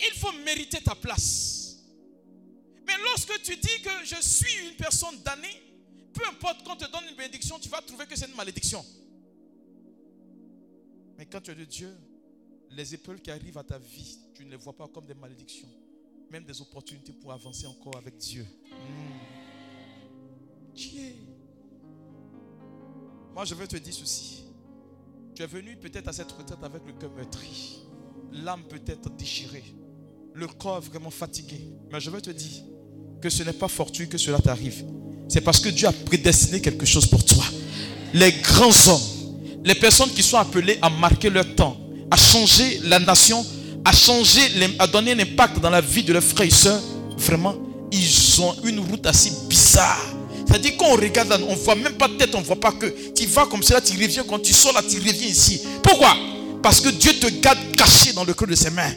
Il faut mériter ta place. Mais lorsque tu dis que je suis une personne damnée, peu importe qu'on te donne une bénédiction, tu vas trouver que c'est une malédiction. Mais quand tu es de Dieu, les épreuves qui arrivent à ta vie, tu ne les vois pas comme des malédictions, même des opportunités pour avancer encore avec Dieu. Dieu. Hmm. Moi, je veux te dire ceci. Tu es venu peut-être à cette retraite avec le cœur meurtri, l'âme peut-être déchirée le corps vraiment fatigué. Mais je veux te dire que ce n'est pas fortuit que cela t'arrive. C'est parce que Dieu a prédestiné quelque chose pour toi. Les grands hommes, les personnes qui sont appelées à marquer leur temps, à changer la nation, à changer, à donner un impact dans la vie de leurs frères et sœurs, vraiment, ils ont une route assez bizarre. C'est-à-dire qu'on regarde là, on ne voit même pas tête, on ne voit pas que. Tu vas comme cela, tu reviens. Quand tu sors là, tu reviens ici. Pourquoi? Parce que Dieu te garde caché dans le creux de ses mains.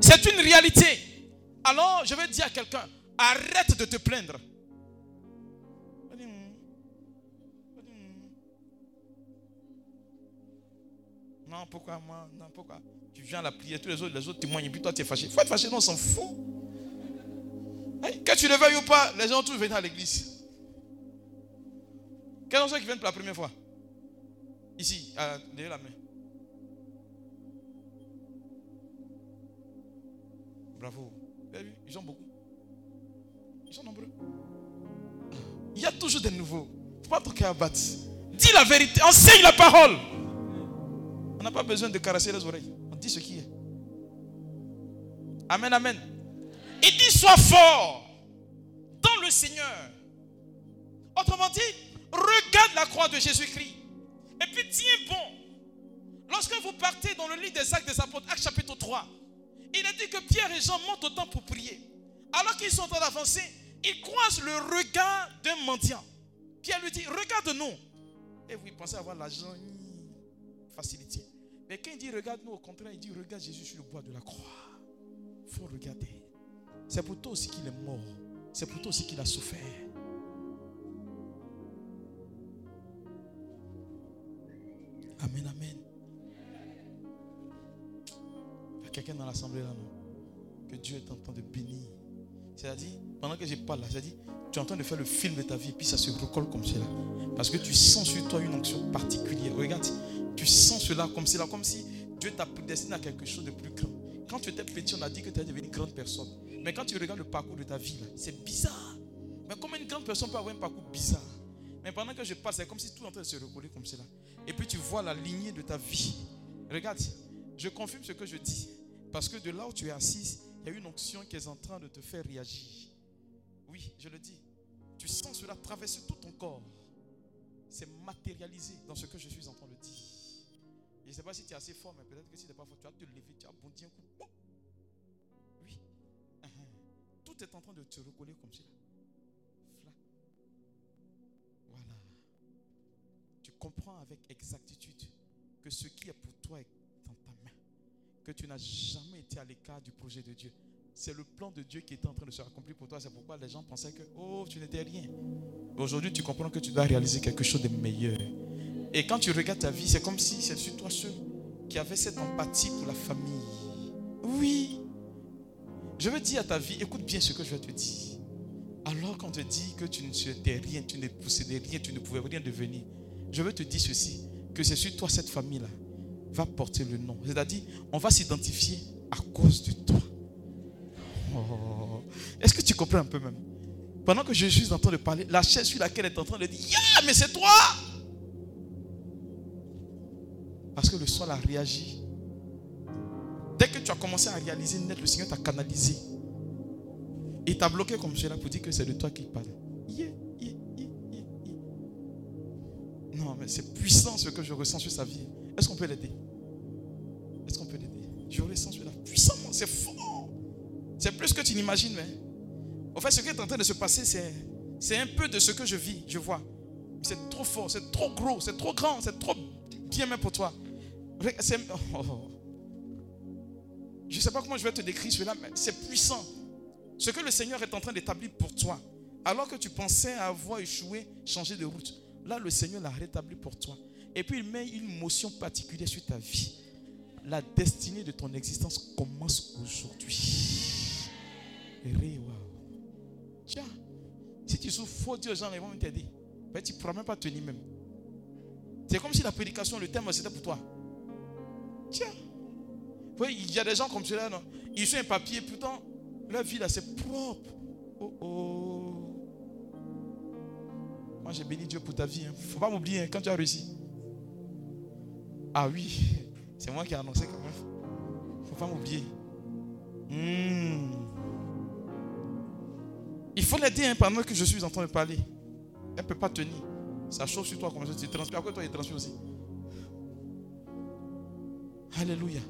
C'est une réalité. Alors, je vais dire à quelqu'un, arrête de te plaindre. Non, pourquoi moi? Non, pourquoi? Tu viens à la prière, tous les autres, les autres témoignent, et puis toi tu es fâché. Faut être fâché, non, on s'en fout. que tu le veuilles ou pas, les gens tous viennent à l'église. Quels sont ceux qui viennent pour la première fois? Ici, derrière la main. Bravo. Ils sont beaucoup. Ils sont nombreux. Il y a toujours des nouveaux. Il ne faut pas trop abattre. Dis la vérité. Enseigne la parole. On n'a pas besoin de caresser les oreilles. On dit ce qui est. Amen, amen. Il dit sois fort dans le Seigneur. Autrement dit, regarde la croix de Jésus-Christ. Et puis tiens bon. Lorsque vous partez dans le livre des actes des apôtres, acte chapitre 3, il a dit que Pierre et Jean montent au temps pour prier. Alors qu'ils sont en train d'avancer, ils croisent le regard d'un mendiant. Pierre lui dit, regarde-nous. Et vous pensez avoir l'argent, facilité. Mais quand il dit regarde-nous, au contraire, il dit regarde Jésus sur le bois de la croix. Il faut regarder. C'est pour toi aussi qu'il est mort. C'est pour toi aussi qu'il a souffert. Amen, amen. quelqu'un dans l'assemblée là, non? Que Dieu est en train de bénir. C'est-à-dire, pendant que je parle là, c'est-à-dire, tu es en train de faire le film de ta vie, puis ça se recolle comme cela. Parce que tu sens sur toi une onction particulière. Regarde, tu sens cela comme cela, comme si Dieu t'a prédestiné à quelque chose de plus grand. Quand tu étais petit, on a dit que tu es devenu une grande personne. Mais quand tu regardes le parcours de ta vie, c'est bizarre. Mais comment une grande personne peut avoir un parcours bizarre? Mais pendant que je parle, c'est comme si tout est en train de se recoller comme cela. Et puis tu vois la lignée de ta vie. Regarde, je confirme ce que je dis. Parce que de là où tu es assise, il y a une onction qui est en train de te faire réagir. Oui, je le dis. Tu sens cela traverser tout ton corps. C'est matérialisé dans ce que je suis en train de dire. Je ne sais pas si tu es assez fort, mais peut-être que si tu n'es pas fort, tu vas te lever, tu vas bondir un coup. Oui. Tout est en train de te recoller comme cela. Voilà. Tu comprends avec exactitude que ce qui est pour toi est dans ta main, que tu n'as jamais été à l'écart du projet de Dieu. C'est le plan de Dieu qui est en train de se accomplir pour toi. C'est pourquoi les gens pensaient que, oh, tu n'étais rien. Aujourd'hui, tu comprends que tu dois réaliser quelque chose de meilleur. Et quand tu regardes ta vie, c'est comme si c'est sur toi seul qui avait cette empathie pour la famille. Oui. Je veux dire à ta vie, écoute bien ce que je vais te dire. Alors qu'on te dit que tu n'étais rien, tu ne possédais rien, tu ne pouvais rien devenir, je veux te dire ceci, que c'est sur toi cette famille-là va porter le nom. C'est-à-dire, on va s'identifier à cause de toi. Oh. Est-ce que tu comprends un peu même? Pendant que je suis en train de parler, la chaise sur laquelle elle est en train de dire, Ya, mais c'est toi le sol a réagi. Dès que tu as commencé à réaliser net, le Seigneur t'a canalisé. Il t'a bloqué comme cela pour dire que c'est de toi qui parle. non, mais c'est puissant ce que je ressens sur sa vie. Est-ce qu'on peut l'aider? Est-ce qu'on peut l'aider? Je ressens sur la puissance, c'est fort. C'est plus que tu n'imagines. Mais... En fait, ce qui est en train de se passer, c'est, c'est un peu de ce que je vis, je vois. C'est trop fort, c'est trop gros, c'est trop grand, c'est trop bien même pour toi. Oh. Je ne sais pas comment je vais te décrire cela, mais c'est puissant. Ce que le Seigneur est en train d'établir pour toi, alors que tu pensais avoir échoué, changer de route, là le Seigneur l'a rétabli pour toi. Et puis il met une motion particulière sur ta vie. La destinée de ton existence commence aujourd'hui. Tiens, si tu souffres, faut dire aux gens, ils vont t'aider. Mais tu ne pourras même pas tenir même. C'est comme si la prédication, le thème, c'était pour toi. Tiens. il y a des gens comme cela, non? Ils sont un papier, pourtant, leur vie là, c'est propre. Oh oh. Moi, j'ai béni Dieu pour ta vie. Hein. faut pas m'oublier hein, quand tu as réussi. Ah oui, c'est moi qui ai annoncé quand même. Faut pas m'oublier. Hmm. Il faut l'aider hein, pendant que je suis en train de parler. Elle ne peut pas tenir. Ça chauffe sur toi comme ça. Tu transpires. Après toi, il transpire aussi? Alléluia.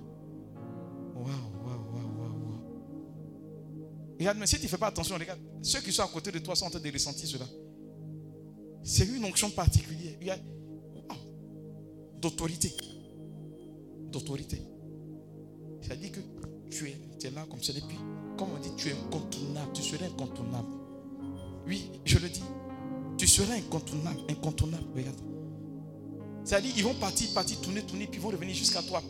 Waouh, waouh, waouh. Regarde, mais si tu ne fais pas attention, regarde, ceux qui sont à côté de toi sont en train de ressentir cela. C'est une onction particulière. Il y a d'autorité. D'autorité. C'est-à-dire que tu es, là comme ça. Et puis, comme on dit, tu es incontournable. Tu serais incontournable. Oui, je le dis. Tu seras incontournable. Incontournable. Regarde. C'est-à-dire, ils vont partir, partir, tourner, tourner, puis ils vont revenir jusqu'à toi.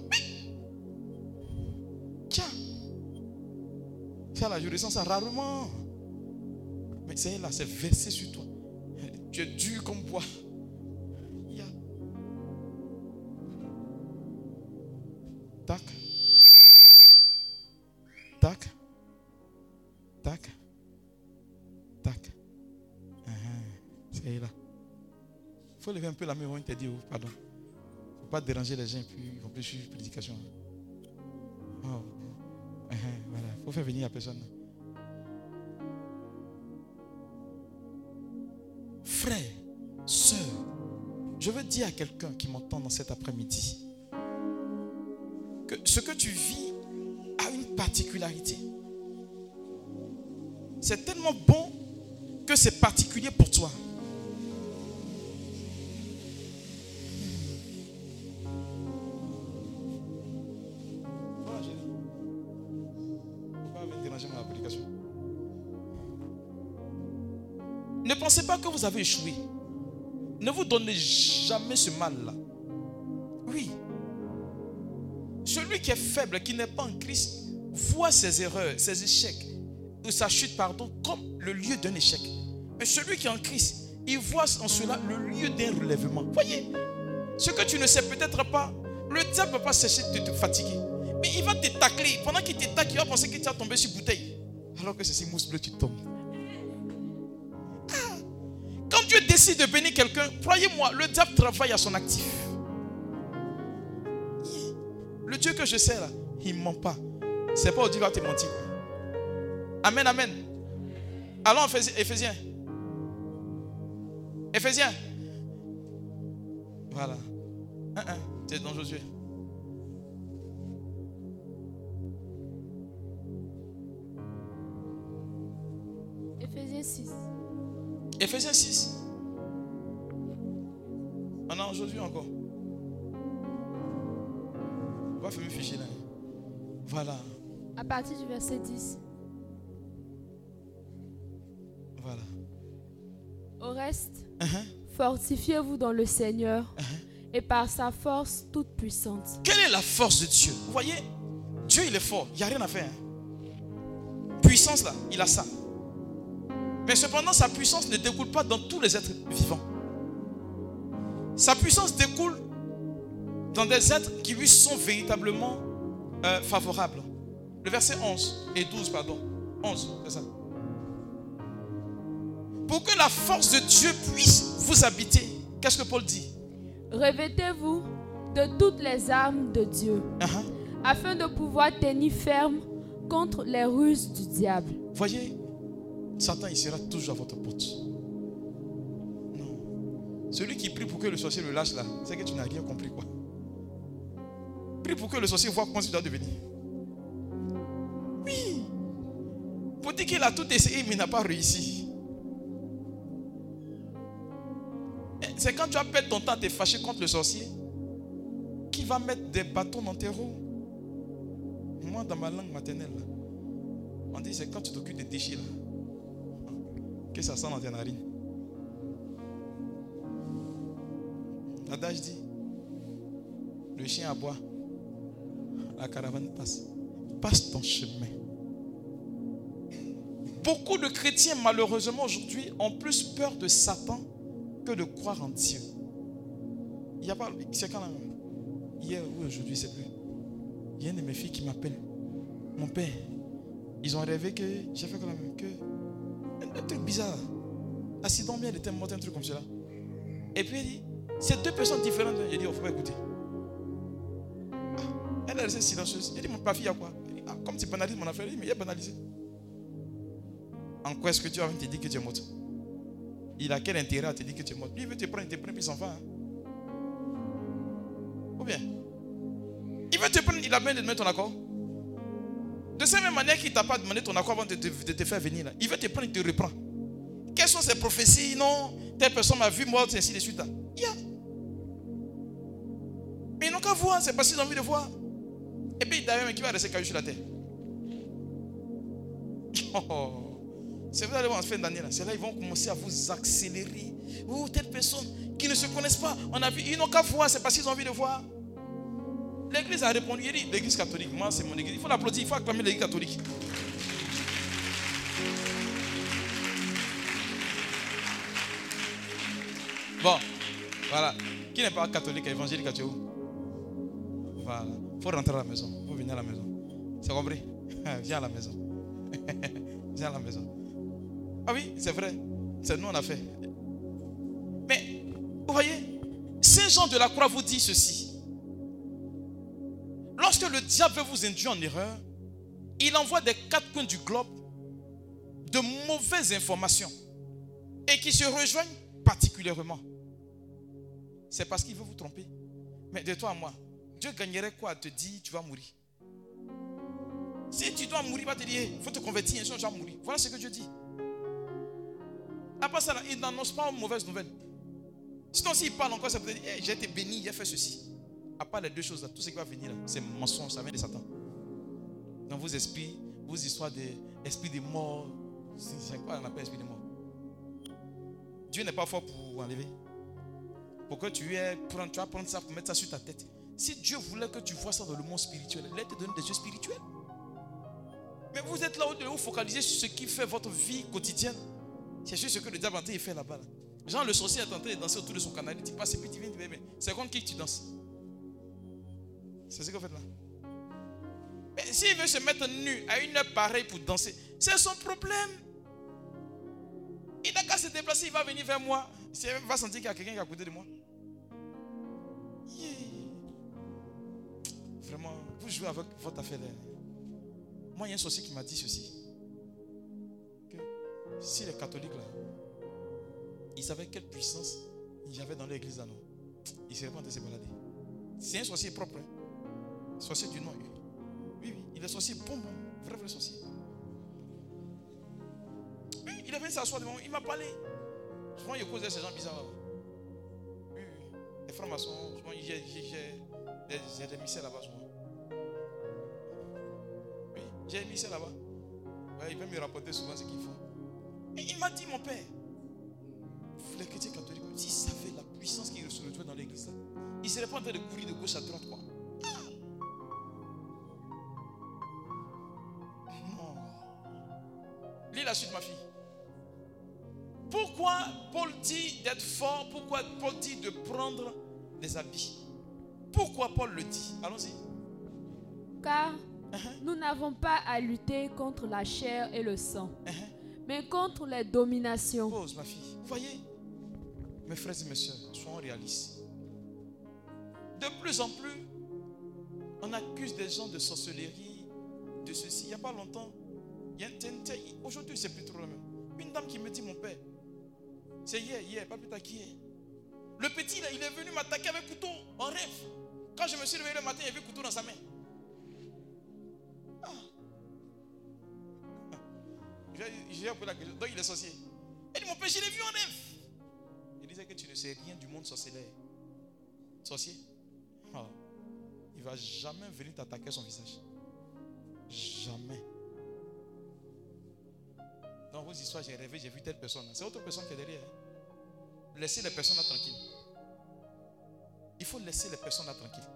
là, je ressens ça rarement. Mais c'est là, c'est versé sur toi. Tu es dur comme bois. Tac. Tac. Faut lever un peu la main, on te dit, oh, pardon. Il ne faut pas déranger les gens, puis ils vont plus suivre prédication. Oh. Uh-huh. Voilà faut faire venir la personne. Frère, soeur, je veux dire à quelqu'un qui m'entend dans cet après-midi que ce que tu vis a une particularité. C'est tellement bon que c'est particulier pour toi. Pensez pas que vous avez échoué. Ne vous donnez jamais ce mal-là. Oui. Celui qui est faible, qui n'est pas en Christ, voit ses erreurs, ses échecs, ou sa chute, pardon, comme le lieu d'un échec. Mais celui qui est en Christ, il voit en cela le lieu d'un relèvement. Voyez, ce que tu ne sais peut-être pas, le diable ne va pas cesser de te fatiguer. Mais il va te tacler. Pendant qu'il te tacle, il va penser que tu as tombé sur bouteille. Alors que c'est mousse bleue, tu tombes. Décide de bénir quelqu'un, croyez-moi, le diable travaille à son actif. Le Dieu que je sais là, il ne ment pas. C'est pas au Dieu va te mentir. Amen, amen. Allons, Ephésiens. Ephésiens. Voilà. C'est dans Josué. Ephésiens 6. Ephésiens 6. On a aujourd'hui encore. On va faire un fichier là. Voilà. À partir du verset 10. Voilà. Au reste, Uh-huh. fortifiez-vous dans le Seigneur et par sa force toute puissante. Quelle est la force de Dieu? Vous voyez, Dieu il est fort, il n'y a rien à faire. hein. Puissance là, il a ça. Mais cependant, sa puissance ne découle pas dans tous les êtres vivants. Sa puissance découle dans des êtres qui lui sont véritablement euh, favorables. Le verset 11 et 12, pardon. 11, c'est ça. Pour que la force de Dieu puisse vous habiter, qu'est-ce que Paul dit? Revêtez-vous de toutes les armes de Dieu, Uh-huh. afin de pouvoir tenir ferme contre les ruses du diable. Voyez, Satan, il sera toujours à votre porte. Celui qui prie pour que le sorcier le lâche là, c'est que tu n'as rien compris quoi. Prie pour que le sorcier voit comment tu dois devenir. Oui. Pour dire qu'il a tout essayé, mais n'a pas réussi. Eh, C'est quand tu as perdu ton temps à te fâcher contre le sorcier qui va mettre des bâtons dans tes roues. Moi, dans ma langue maternelle, on dit c'est quand tu t'occupes des déchets là, que ça sent dans tes narines. L'adage dit le chien aboie, la caravane passe. Passe ton chemin. Beaucoup de chrétiens, malheureusement, aujourd'hui, ont plus peur de Satan que de croire en Dieu. Il n'y a pas. C'est quand même. Hier ou aujourd'hui, c'est plus. Il y a une de mes filles qui m'appelle. Mon père, ils ont rêvé que j'ai fait quand même que. Un, un truc bizarre. Accident bien, elle était morte, un truc comme cela. Et puis elle dit c'est deux personnes différentes. J'ai dit, il ne faut pas écouter. Elle est restée silencieuse. J'ai dit, mon fille, il y a quoi? Ah, Comme tu banalises mon affaire, dit, mais il a banalisé. En quoi est-ce que tu vas te dire que tu es morte? Il a quel intérêt à te dire que tu es morte? Lui, il veut te prendre, il te prend, puis il s'en va. hein. Ou bien? Il veut te prendre, il a besoin de mettre ton accord. De cette même manière qu'il ne t'a pas demandé ton accord avant de te, faire venir là. Il veut te prendre, il te reprend. Quelles sont ces prophéties? Non, telle personne m'a vu morte, ainsi de suite. Là. Voir, c'est parce qu'ils ont envie de voir. Et puis mais qui va rester caillou sur la terre? Oh. C'est vous allez voir en fin d'année là. C'est là ils vont commencer à vous accélérer. Ou telle personne qui ne se connaissent pas. On a vu, ils n'ont qu'à voir, c'est parce qu'ils ont envie de voir. L'église a répondu, il dit, l'église catholique, moi c'est mon église. Il faut l'applaudir, il faut acclamer l'église catholique. Bon, voilà. Qui n'est pas catholique, évangélique, tu es Il faut rentrer à la maison. Faut venir à la maison. C'est compris? Viens à la maison. Viens à la maison. Ah oui, c'est vrai. C'est nous on a fait. Mais, vous voyez, Saint Jean de la Croix vous dit ceci. Lorsque le diable veut vous induire en erreur, il envoie des quatre coins du globe de mauvaises informations et qui se rejoignent particulièrement. C'est parce qu'il veut vous tromper. Mais de toi à moi, Dieu gagnerait quoi à te dire tu vas mourir? Si tu dois mourir, il va te dire il faut te convertir, sinon tu vas mourir. Voilà ce que Dieu dit. Après ça, il n'annonce pas une mauvaise nouvelle. Sinon, s'il parle encore, ça peut dire j'ai été béni, j'ai fait ceci. À part les deux choses, là, tout ce qui va venir, c'est mensonge, ça vient de Satan. Dans vos esprits, vos histoires d'esprit de mort, c'est quoi on appelle esprit de mort? Dieu n'est pas fort pour enlever. Pour que tu aies, tu vas prendre ça pour mettre ça sur ta tête? Si Dieu voulait que tu vois ça dans le monde spirituel, il te donner des yeux spirituels. Mais vous êtes là où vous focalisez sur ce qui fait votre vie quotidienne. C'est sur ce que le diable est faire là-bas. là. Jean le sorcier est en train de danser autour de son canal. Il dit passe et puis tu viens, viens. C'est contre qui tu danses? C'est ce que vous faites là. Mais s'il veut se mettre nu à une heure pareille pour danser, c'est son problème. Il n'a qu'à se déplacer, il va venir vers moi. Il va sentir qu'il y a quelqu'un qui est à côté de moi. Yeah. Vraiment, vous jouez avec votre affaire. Moi, il y a un sorcier qui m'a dit ceci. Que si les catholiques là, ils savaient quelle puissance il y avait dans l'église là, non, ils seraient pas de se balader. C'est un sorcier propre. hein. Du nom. Oui, oui, il est sorcier bon, bon, vrai, vrai sorcier. Oui, il est venu s'asseoir devant moi, il m'a parlé. Souvent, il cause ces gens bizarres. là. Oui, oui. Les francs-maçons, j'ai des émissaires là-bas souvent. J'ai des émissaires là-bas. Il peut me rapporter souvent ce qu'ils font. Et il m'a dit, mon père, les chrétiens catholiques, s'ils savaient la puissance qui se retrouvait dans l'église, ils ne seraient pas en train de courir de gauche à droite, quoi. Non. Lis la suite, ma fille. Pourquoi Paul dit d'être fort? Pourquoi Paul dit de prendre des habits? Pourquoi Paul le dit? Allons-y. Car uh-huh. nous n'avons pas à lutter contre la chair et le sang, uh-huh. mais contre les dominations. Pause, ma fille. Voyez, mes frères et mes soeurs, soyons réalistes. De plus en plus, on accuse des gens de sorcellerie, de ceci. Il n'y a pas longtemps, aujourd'hui c'est plus trop le même. Une dame qui me dit, mon père, c'est hier, hier, pas plus tard qu'hier. Le petit, là, il est venu m'attaquer avec couteau en rêve. Quand je me suis réveillé le matin, il y avait couteau dans sa main. Ah. J'ai appris la question. Donc il est sorcier. Il dit, mon père, je l'ai vu en rêve. Il disait que tu ne sais rien du monde sorcier. Sorcier. Ah. Il ne va jamais venir t'attaquer son visage. Jamais. Dans vos histoires, j'ai rêvé, j'ai vu telle personne. C'est autre personne qui est derrière. Laissez les personnes là tranquilles. Il faut laisser les personnes là tranquilles.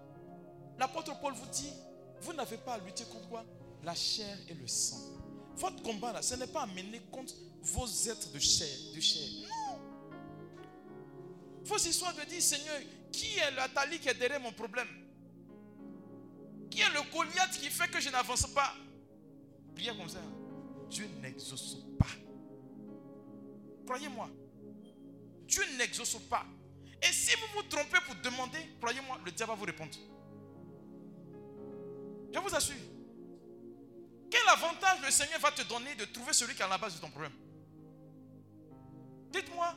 L'apôtre Paul vous dit, vous n'avez pas à lutter contre quoi? La chair et le sang. Votre combat là, ce n'est pas à mener contre vos êtres de chair. De chair. Non. Vos histoires de dire, Seigneur, qui est la tali qui est derrière mon problème? Qui est le Goliath qui fait que je n'avance pas? Priez comme ça. Dieu n'exauce pas. Croyez-moi. Dieu n'exauce pas. Et si vous vous trompez pour demander, croyez-moi, le diable va vous répondre. Je vous assure. Quel avantage le Seigneur va te donner de trouver celui qui est à la base de ton problème? Dites-moi.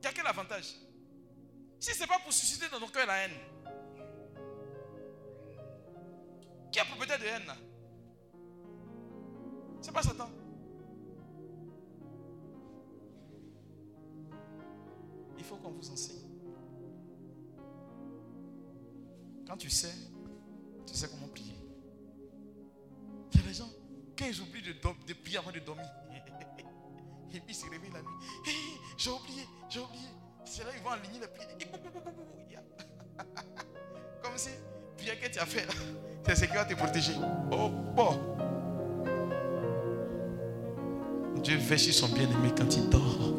Il y a quel avantage? Si ce n'est pas pour susciter dans ton cœur la haine. Qui a propriétaire de haine? C'est pas Satan. Il faut qu'on vous enseigne. Quand tu sais, tu sais comment prier. Il y a des gens, quand ils oublient de, de prier avant de dormir, et puis ils se réveillent la nuit. j'ai oublié, j'ai oublié. C'est là ils vont aligner les prières. Comme si, prière que tu as fait, c'est ce qui va te protéger. Oh, bon. Dieu veille sur son bien-aimé quand il dort.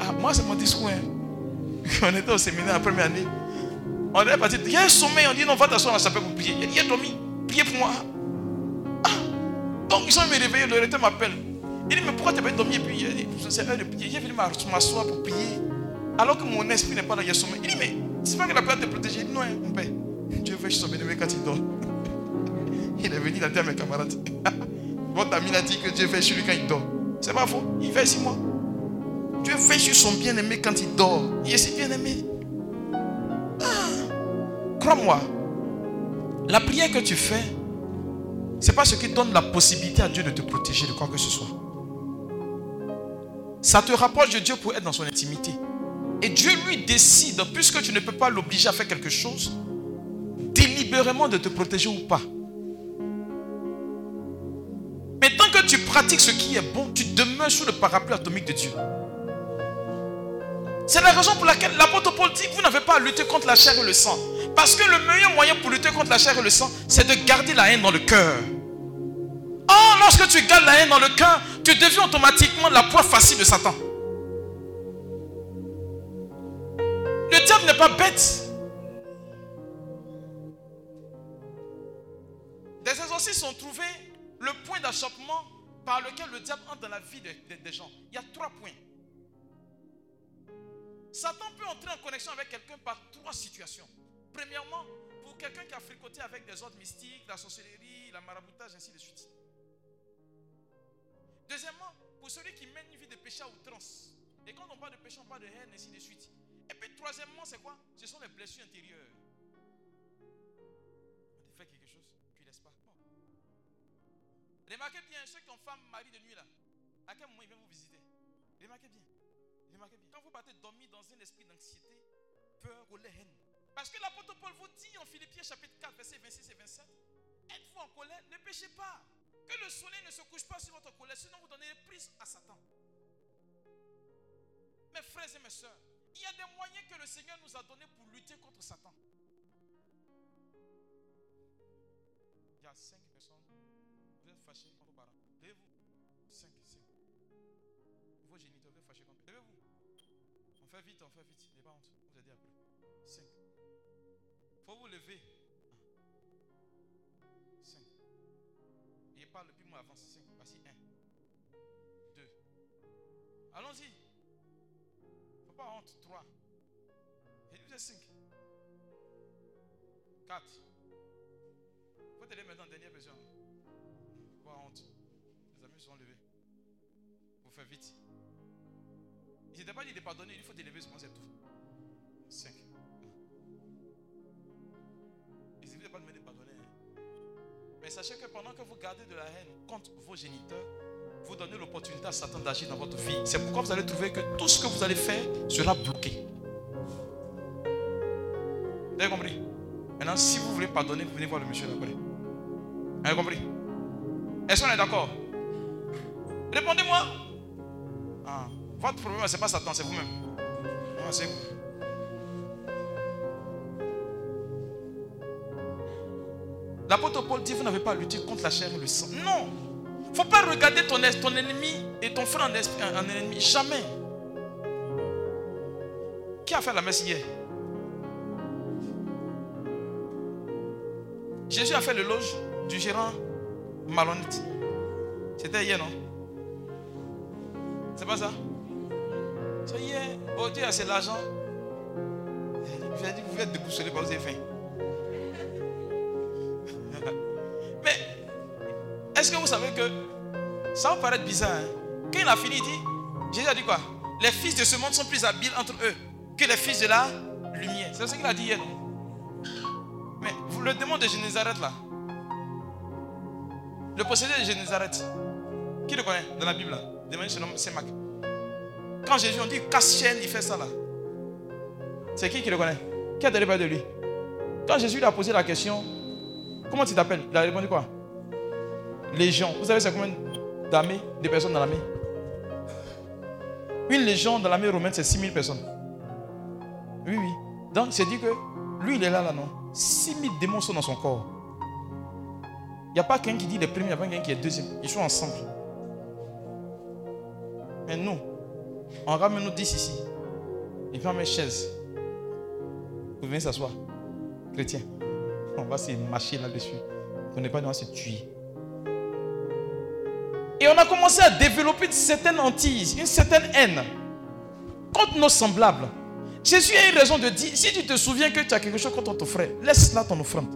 Ah, moi, c'est mon discours. Hein. On était au séminaire la première année. On. Il y a un sommeil. On dit non, va t'asseoir dans la chapelle pour prier. Il a dormi. Priez pour moi. Ah. Donc, ils sont me réveiller. Le recteur m'appelle. Il dit Mais pourquoi n'as pas dormi? Et puis, c'est heure de prier. Il est venu m'asseoir pour prier. Alors que mon esprit n'est pas dans le sommeil. Il dit Mais c'est pas que la prière te protéger. Il dit Non, hein, mon père. Dieu veille sur son bien-aimé quand il dort. Il est venu, il a dit à mes camarades. Votre ami a dit que Dieu veille sur lui quand il dort. C'est pas faux. Il veille sur moi. Dieu veille sur son bien-aimé quand il dort. Il est si bien-aimé. Crois-moi. La prière que tu fais, c'est pas ce qui donne la possibilité à Dieu de te protéger de quoi que ce soit. Ça te rapproche de Dieu pour être dans son intimité. Et Dieu lui décide, puisque tu ne peux pas l'obliger à faire quelque chose, délibérément de te protéger ou pas. Mais tant que tu pratiques ce qui est bon, tu demeures sous le parapluie atomique de Dieu. C'est la raison pour laquelle l'apôtre Paul dit vous n'avez pas à lutter contre la chair et le sang. Parce que le meilleur moyen pour lutter contre la chair et le sang, c'est de garder la haine dans le cœur. Or, lorsque tu gardes la haine dans le cœur, tu deviens automatiquement la proie facile de Satan. Le diable n'est pas bête. Des exorcistes sont trouvés le point d'achoppement par lequel le diable entre dans la vie des, gens. Il y a trois points. Satan peut entrer en connexion avec quelqu'un par trois situations. Premièrement, pour quelqu'un qui a fricoté avec des ordres mystiques, la sorcellerie, la maraboutage, ainsi de suite. Deuxièmement, pour celui qui mène une vie de péché à outrance. Et quand on parle de péché, on parle de haine, ainsi de suite. Et puis troisièmement, c'est quoi? Ce sont les blessures intérieures. On fait quelque chose, puis laisse pas. Remarquez bien, ceux qui ont femme, mari de nuit là, à quel moment ils viennent vous visiter? Remarquez bien. Remarquez bien. Quand vous partez dormir dans un esprit d'anxiété, peur, colère, haine. Parce que l'apôtre Paul vous dit en Philippiens chapitre 4, versets 26 et 27, êtes-vous en colère, ne péchez pas. Que le soleil ne se couche pas sur votre colère, sinon vous donnez prise à Satan. Mes frères et mes soeurs, il y a des moyens que le Seigneur nous a donnés pour lutter contre Satan. Il y a cinq personnes. Vous êtes fâchés contre vos parents. Levez-vous. Cinq, cinq. Vos géniteurs, vous êtes fâchés contre. Levez-vous. On fait vite, on fait vite. N'ayez pas. Vous aidez après. Cinq faut vous lever. 5. Je parle, puis moi avance. 5. Voici 1. 2. Allons-y. Faut pas honte. 3. Et vous êtes 5. 4. Faut aller maintenant, dernière version. Pas honte. Les amis sont levés. Faut faire vite. Il n'était pas dit de pardonner, il faut te lever, c'est tout. 5. Pas pardonner. Hein. Mais sachez que pendant que vous gardez de la haine contre vos géniteurs, vous donnez l'opportunité à Satan d'agir dans votre vie. C'est pourquoi vous allez trouver que tout ce que vous allez faire sera bloqué. Vous avez compris? Maintenant, si vous voulez pardonner, vous venez voir le monsieur là-bas. Vous avez compris? Est-ce qu'on est, d'accord? Répondez-moi. Ah, votre problème, ce n'est pas Satan, c'est vous-même. Ah, c'est vous. L'apôtre Paul dit, vous n'avez pas à lutter contre la chair et le sang. Non. Il ne faut pas regarder ton, ton ennemi et ton frère en, en ennemi. Jamais. Qui a fait la messe hier? Jésus a fait le loge du gérant malhonnête. C'était hier, non? C'est pas ça? C'est hier. Oh Dieu, c'est l'argent. Vous dit, vous êtes déboussolé vous avez faim. Est-ce que vous savez que ça va paraître bizarre hein? Quand il a fini, il dit Jésus a dit quoi? Les fils de ce monde sont plus habiles entre eux que les fils de la lumière. C'est ce qu'il a dit hier. Mais le démon de Génézareth là, le possédé de Génézareth, qui le connaît dans la Bible là nomme Saint Marc. Quand Jésus on dit casse il fait ça là. C'est qui qui le connaît? Qui a donné de lui? Quand Jésus lui a posé la question, comment tu t'appelles? Il a répondu quoi? Légion. Vous savez, c'est combien d'armées, de personnes dans l'armée Une légion dans l'armée romaine, c'est 6000 personnes. Oui, oui. Donc, c'est dit que lui, il est là, là, non? 6000 démons sont dans son corps. Il n'y a pas quelqu'un qui dit le premier, il n'y a pas quelqu'un qui est deuxième. Ils sont ensemble. Mais nous, on ramène nous 10 ici. Et puis on met chaise. Vous venez s'asseoir. Chrétien. On va se marcher là-dessus. On n'est pas, va se tuer. Et on a commencé à développer une certaine hantise, une certaine haine contre nos semblables. Jésus a une raison de dire, si tu te souviens que tu as quelque chose contre ton frère, laisse là ton offrande.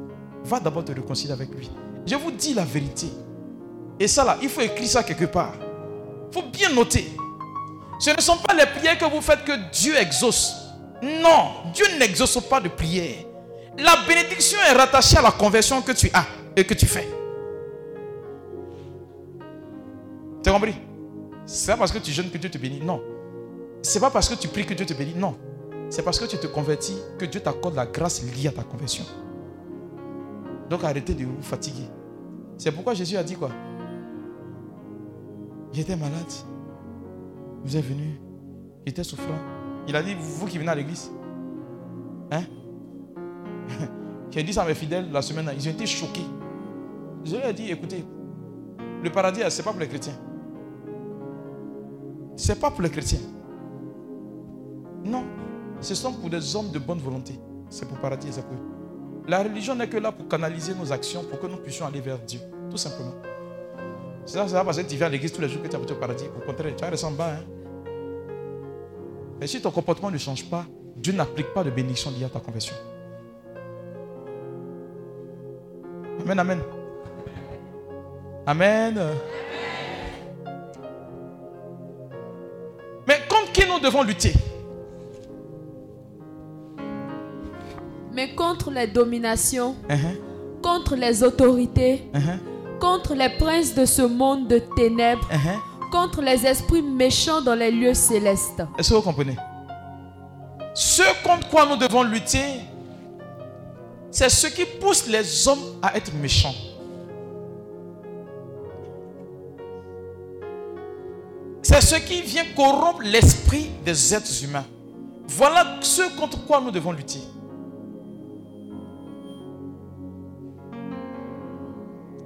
Va d'abord te réconcilier avec lui. Je vous dis la vérité. Et ça là, il faut écrire ça quelque part. Il faut bien noter. Ce ne sont pas les prières que vous faites que Dieu exauce. Non, Dieu n'exauce pas de prières. La bénédiction est rattachée à la conversion que tu as et que tu fais. Tu as compris? C'est pas parce que tu jeûnes que Dieu te bénit. Non. C'est pas parce que tu pries que Dieu te bénit. Non. C'est parce que tu te convertis que Dieu t'accorde la grâce liée à ta conversion. Donc arrêtez de vous fatiguer. C'est pourquoi Jésus a dit quoi? J'étais malade. Vous êtes venu. J'étais souffrant. Il a dit, vous qui venez à l'église. Hein? J'ai dit ça à mes fidèles la semaine Ils ont été choqués. Je leur ai dit, écoutez, le paradis, ce n'est pas pour les chrétiens. Ce n'est pas pour les chrétiens. Non. Ce sont pour des hommes de bonne volonté. C'est pour paradis c'est pour La religion n'est que là pour canaliser nos actions, pour que nous puissions aller vers Dieu. Tout simplement. C'est ça, parce que tu viens à l'église tous les jours que tu as au paradis. Au contraire, tu vas en bas. Hein? Mais si ton comportement ne change pas, Dieu n'applique pas de bénédiction liée à ta conversion. Amen, amen. Amen. Nous devons lutter Mais contre les dominations, uh-huh. contre les autorités, uh-huh. contre les princes de ce monde de ténèbres, uh-huh. contre les esprits méchants dans les lieux célestes. Est-ce que vous comprenez? Ce contre quoi nous devons lutter, c'est ce qui pousse les hommes à être méchants. C'est ce qui vient corrompre l'esprit des êtres humains. Voilà ce contre quoi nous devons lutter.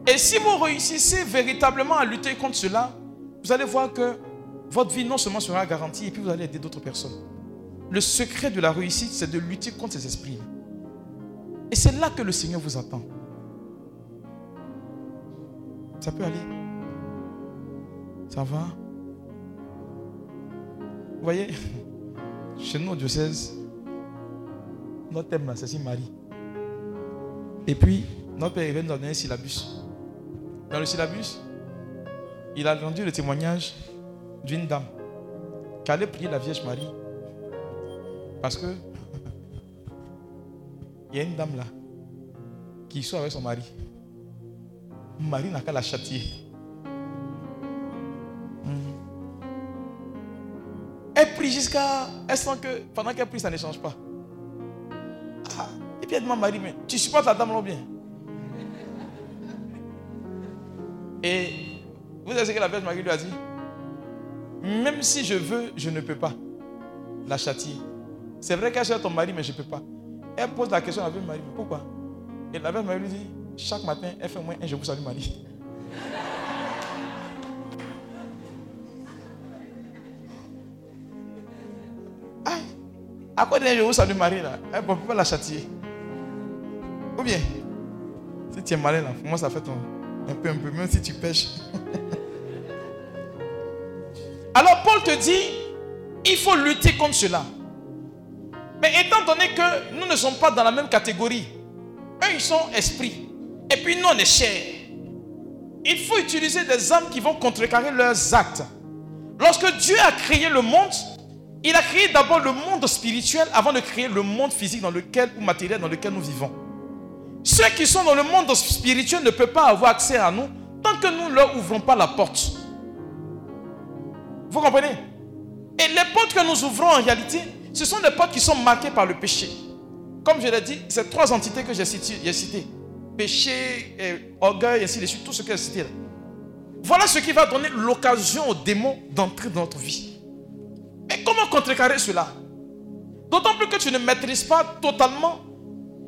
Et si vous réussissez véritablement à lutter contre cela, vous allez voir que votre vie non seulement sera garantie, et puis vous allez aider d'autres personnes. Le secret de la réussite, c'est de lutter contre ces esprits. Et c'est là que le Seigneur vous attend. Ça peut aller Ça va? Voyez, chez nous au diocèse, notre thème c'est Marie. Et puis, notre père vient nous donner un syllabus. Dans le syllabus, il a rendu le témoignage d'une dame qui allait prier la Vierge Marie. Parce que il y a une dame là qui soit avec son mari. Marie n'a qu'à la châtier. Elle prie jusqu'à. Elle sent que pendant qu'elle prie, ça ne change pas. Ah, et puis elle demande Marie, mais tu supportes la dame là bien? Et vous savez ce que la Vierge Marie lui a dit? Même si je veux, je ne peux pas la châtier. C'est vrai qu'elle cherche ton mari, mais je ne peux pas. Elle pose la question à la Vierge Marie, pourquoi? Et la Vierge Marie lui dit Chaque matin, elle fait moins un je vous salue Marie. À quoi de je vous salue Marie là Elle ne peut pas la châtier. Ou bien, si tu es malin là, moi ça fait ton. Un peu, un peu, même si tu pêches. Alors Paul te dit, il faut lutter contre cela. Mais étant donné que nous ne sommes pas dans la même catégorie, eux ils sont esprits, et puis nous on est chair, il faut utiliser des âmes qui vont contrecarrer leurs actes. Lorsque Dieu a créé le monde, il a créé d'abord le monde spirituel avant de créer le monde physique dans lequel, ou matériel dans lequel nous vivons. Ceux qui sont dans le monde spirituel ne peuvent pas avoir accès à nous tant que nous ne leur ouvrons pas la porte. Vous comprenez? Et les portes que nous ouvrons en réalité, ce sont des portes qui sont marquées par le péché. Comme je l'ai dit, ces trois entités que j'ai citées, péché, orgueil, ainsi de suite, tout ce que j'ai cité. Voilà ce qui va donner l'occasion aux démons d'entrer dans notre vie. Mais comment contrecarrer cela? D'autant plus que tu ne maîtrises pas totalement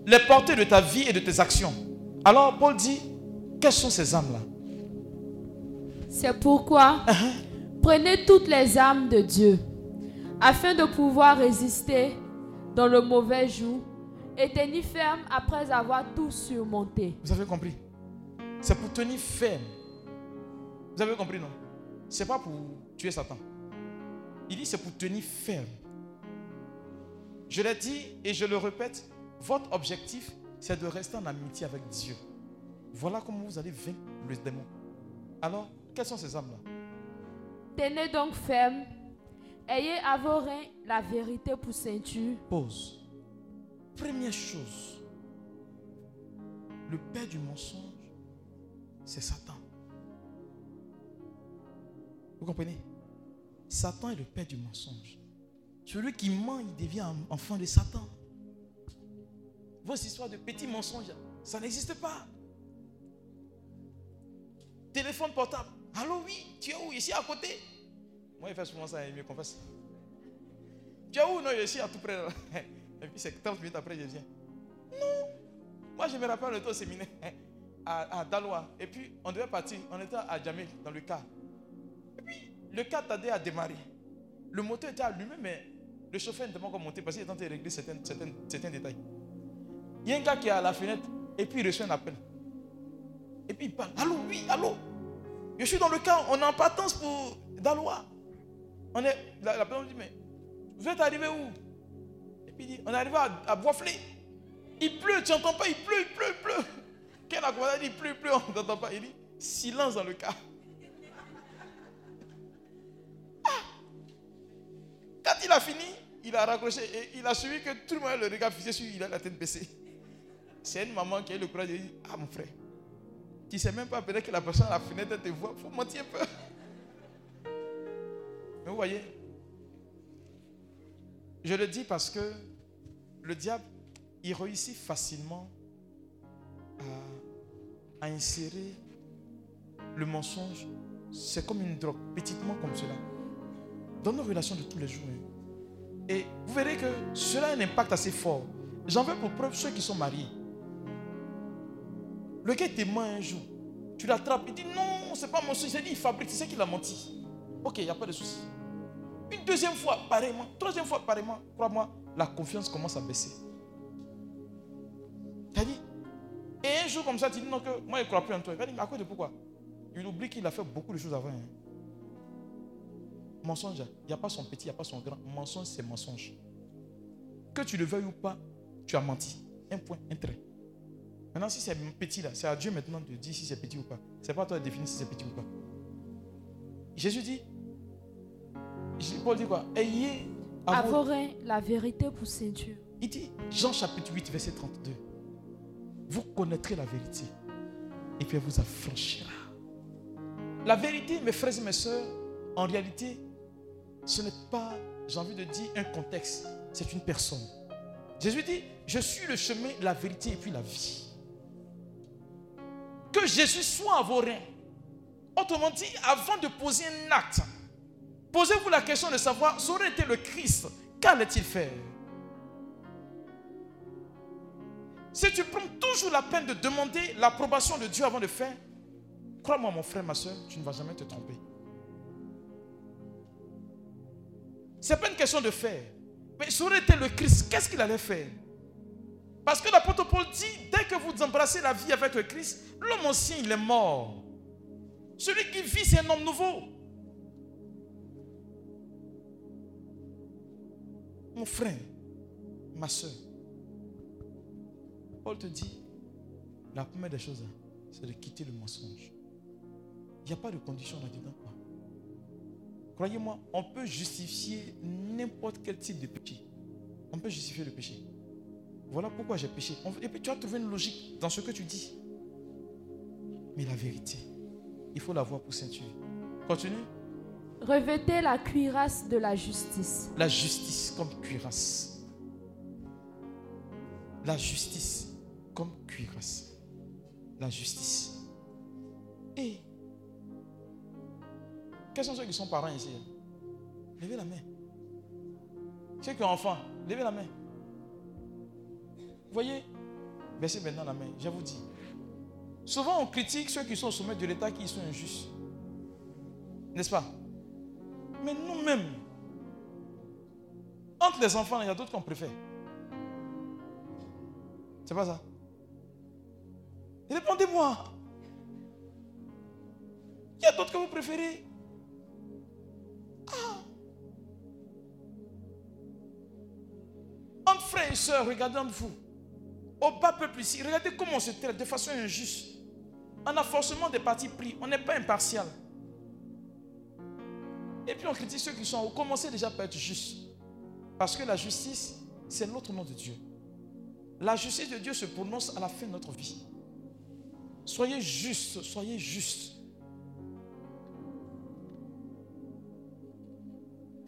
les portées de ta vie et de tes actions. Alors Paul dit, quelles sont ces âmes-là? C'est pourquoi uh-huh. prenez toutes les âmes de Dieu, afin de pouvoir résister dans le mauvais jour et tenir ferme après avoir tout surmonté. Vous avez compris? C'est pour tenir ferme. Vous avez compris, non? C'est pas pour tuer Satan. Il dit c'est pour tenir ferme. Je l'ai dit et je le répète, votre objectif, c'est de rester en amitié avec Dieu. Voilà comment vous allez vaincre le démon. Alors, quelles sont ces âmes-là Tenez donc ferme. Ayez à vos reins la vérité pour ceinture. Pause. Première chose, le père du mensonge, c'est Satan. Vous comprenez? Satan est le père du mensonge. Celui qui ment, il devient enfant de Satan. Vos histoires de petits mensonges, ça n'existe pas. Téléphone portable. Allô, oui, tu es où? Ici à côté. Moi, il fait souvent ça, il me confesse. Tu es où? Non, je suis à tout près. Et puis, c'est 30 minutes après, je viens. Non. Moi, je me rappelle, on était au séminaire à, à Daloa. Et puis, on devait partir. On était à Djamé, dans le car. Le car tardait à démarrer. Le moteur était allumé, mais le chauffeur n'était pas encore monté parce qu'il était en train de régler certains, détails. Il y a un gars qui est à la fenêtre et puis il reçoit un appel. Et puis il parle. Allô, oui, allô? Je suis dans le camp, on est en partance pour Dalois. On est, la, personne dit, mais vous êtes arrivé où? Et puis il dit, on est arrivé à, à. Il pleut, tu n'entends pas, il pleut, il pleut, il pleut. Quel a dit, il pleut, il pleut, on n'entend pas. Il dit, silence dans le cas. Quand il a fini, il a raccroché et il a suivi que tout le monde le regard fixé sur lui, il a la tête baissée. C'est une maman qui a eu le courage de dire Ah, mon frère, tu ne sais même pas, peut-être que la personne à la fenêtre te voit, il faut mentir un peu. Mais vous voyez, je le dis parce que le diable, il réussit facilement à, insérer le mensonge. C'est comme une drogue, petitement comme cela, dans nos relations de tous les jours. Et vous verrez que cela a un impact assez fort. J'en veux pour preuve ceux qui sont mariés. Le gars témoin un jour? Tu l'attrapes, il dit non, c'est pas mon Il dit, il fabrique, c'est qu'il a menti. Ok, il n'y a pas de souci. Une deuxième fois, pareillement. Troisième fois, pareillement. Crois-moi, la confiance commence à baisser. T'as dit Et un jour comme ça, tu dis non, que moi, je ne crois plus en toi. Il va dire, mais à cause de pourquoi? Il oublie qu'il a fait beaucoup de choses avant. Hein. Mensonge, il n'y a pas son petit, il n'y a pas son grand. Mensonge, c'est mensonge. Que tu le veuilles ou pas, tu as menti. Un point, un trait. Maintenant, si c'est petit là, c'est à Dieu maintenant de dire si c'est petit ou pas. C'est pas à toi de définir si c'est petit ou pas. Jésus dit, Paul dit quoi? Ayez Avorez la vérité pour ceinture. Il dit, Jean chapitre 8, verset 32. Vous connaîtrez la vérité et puis elle vous affranchira. La vérité, mes frères et mes soeurs, en réalité, ce n'est pas, j'ai envie de dire, un contexte, c'est une personne. Jésus dit, je suis le chemin, la vérité et puis la vie. Que Jésus soit à vos reins. Autrement dit, avant de poser un acte, posez-vous la question de savoir, ça aurait été le Christ, qu'allait-il faire? Si tu prends toujours la peine de demander l'approbation de Dieu avant de faire, crois-moi mon frère, ma soeur, tu ne vas jamais te tromper. Ce n'est pas une question de faire. Mais ça aurait été le Christ, qu'est-ce qu'il allait faire? Parce que l'apôtre Paul dit, dès que vous embrassez la vie avec le Christ, l'homme ancien, il est mort. Celui qui vit, c'est un homme nouveau. Mon frère, ma soeur, Paul te dit, la première des choses, c'est de quitter le mensonge. Il n'y a pas de condition là-dedans. Croyez-moi, on peut justifier n'importe quel type de péché. On peut justifier le péché. Voilà pourquoi j'ai péché. Et puis tu as trouvé une logique dans ce que tu dis. Mais la vérité, il faut la voir pour ceinture. Continue. Revêtez la cuirasse de la justice. La justice comme cuirasse. La justice comme cuirasse. La justice. Et quels sont ceux qui sont parents ici? Levez la main. Ceux qui ont enfants, levez la main. Vous voyez? Baissez maintenant la main. Je vous dis. Souvent, on critique ceux qui sont au sommet de l'État qui sont injustes. N'est-ce pas? Mais nous-mêmes, entre les enfants, il y a d'autres qu'on préfère. C'est pas ça? Répondez-moi. Il y a d'autres que vous préférez? Entre frères et sœurs, regardez entre vous. Au bas peuple ici, regardez comment on se traite de façon injuste. On a forcément des partis pris. On n'est pas impartial. Et puis on critique ceux qui sont haut. Commencez déjà par être juste. Parce que la justice, c'est l'autre nom de Dieu. La justice de Dieu se prononce à la fin de notre vie. Soyez juste, soyez juste.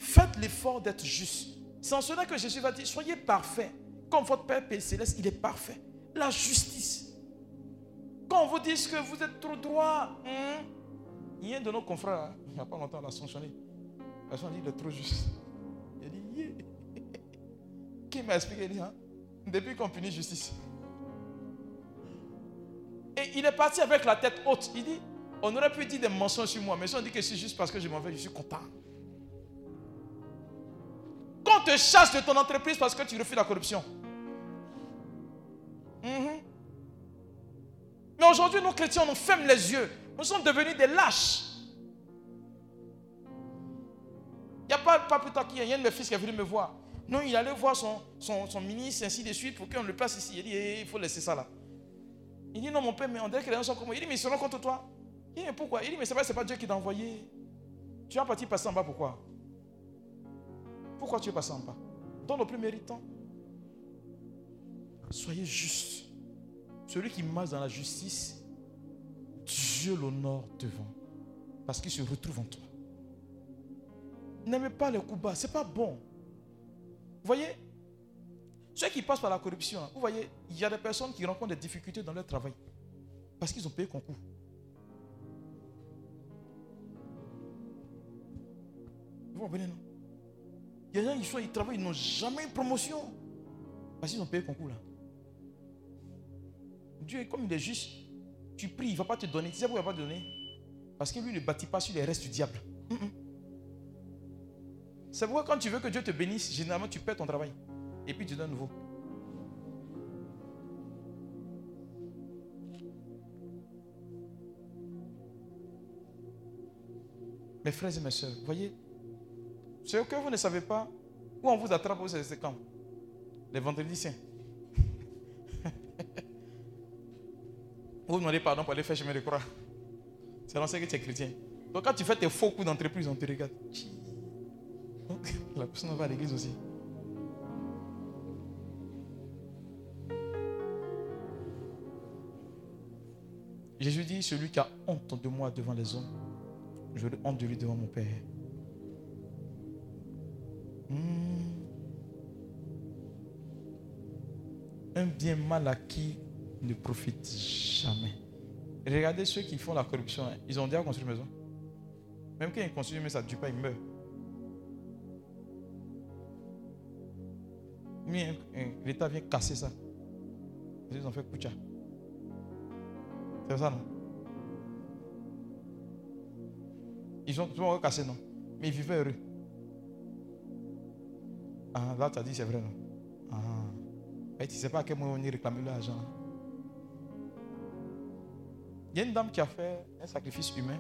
Faites l'effort d'être juste. C'est en cela que Jésus va dire, soyez parfaits. Comme votre Père céleste, il est parfait. La justice. Quand on vous dit que vous êtes trop droit, hein? il y a un de nos confrères, il n'y a pas longtemps, l'a sanctionné. La dit, il est trop juste. Il a dit. Qui m'a expliqué Il dit, hein? depuis qu'on punit justice. Et il est parti avec la tête haute. Il dit, on aurait pu dire des mensonges sur moi, mais si on dit que c'est juste parce que je m'en vais, je suis content. Qu'on te chasse de ton entreprise parce que tu refuses la corruption. Mhm. Mais aujourd'hui, nous chrétiens, nous ferme les yeux. Nous sommes devenus des lâches. Il n'y a pas, pas plus tard qu'il y a un de mes fils qui est venu me voir. Non, il allait voir son, son, ministre, ainsi de suite, pour qu'on le place ici. Il dit, eh, il faut laisser ça là. Il dit, non, mon père, mais on dirait que les gens sont comme moi. Il dit, mais ils seront contre toi. Il dit, mais pourquoi? Il dit, mais c'est pas, pas Dieu qui t'a envoyé. Tu as parti passer en bas, pourquoi? Pourquoi tu es passé en bas? Dans le plus méritant. Soyez juste. Celui qui marche dans la justice, Dieu l'honore devant. Parce qu'il se retrouve en toi. N'aimez pas les coups bas, ce n'est pas bon. Vous voyez, ceux qui passent par la corruption, vous voyez, il y a des personnes qui rencontrent des difficultés dans leur travail parce qu'ils ont payé concours. Vous comprenez, non? Il y a des gens qui ils travaillent, ils n'ont jamais une promotion parce qu'ils ont payé concours là. Dieu, comme il est juste, tu pries, il ne va pas te donner. Tu sais pourquoi il ne va pas te donner? Parce que lui ne bâtit pas sur les restes du diable. C'est pourquoi quand tu veux que Dieu te bénisse, généralement tu perds ton travail. Et puis tu donnes nouveau. Mes frères et mes soeurs, voyez, ce que vous ne savez pas, où on vous attrape, c'est quand Les vendredis saints. vous demandez pardon pour aller faire chemin de croix. C'est l'ancien que tu es chrétien. Donc quand tu fais tes faux coups d'entreprise, on te regarde. la personne va à l'église aussi. Jésus dit, celui qui a honte de moi devant les hommes, je le honte de lui devant mon Père. Hmm. Un bien mal acquis ne profite jamais. Regardez ceux qui font la corruption. Hein. Ils ont déjà construit une maison. Même quand ils construisent une maison, ça ne dure pas, ils meurent. l'État vient casser ça. Ils ont fait Kucha. C'est ça, non? Ils ont tout cassé, non? Mais ils vivaient heureux. Ah, là, tu as dit c'est vrai, non? Ah. Tu ne sais pas à quel moment on y réclamer l'argent. Il y a une dame qui a fait un sacrifice humain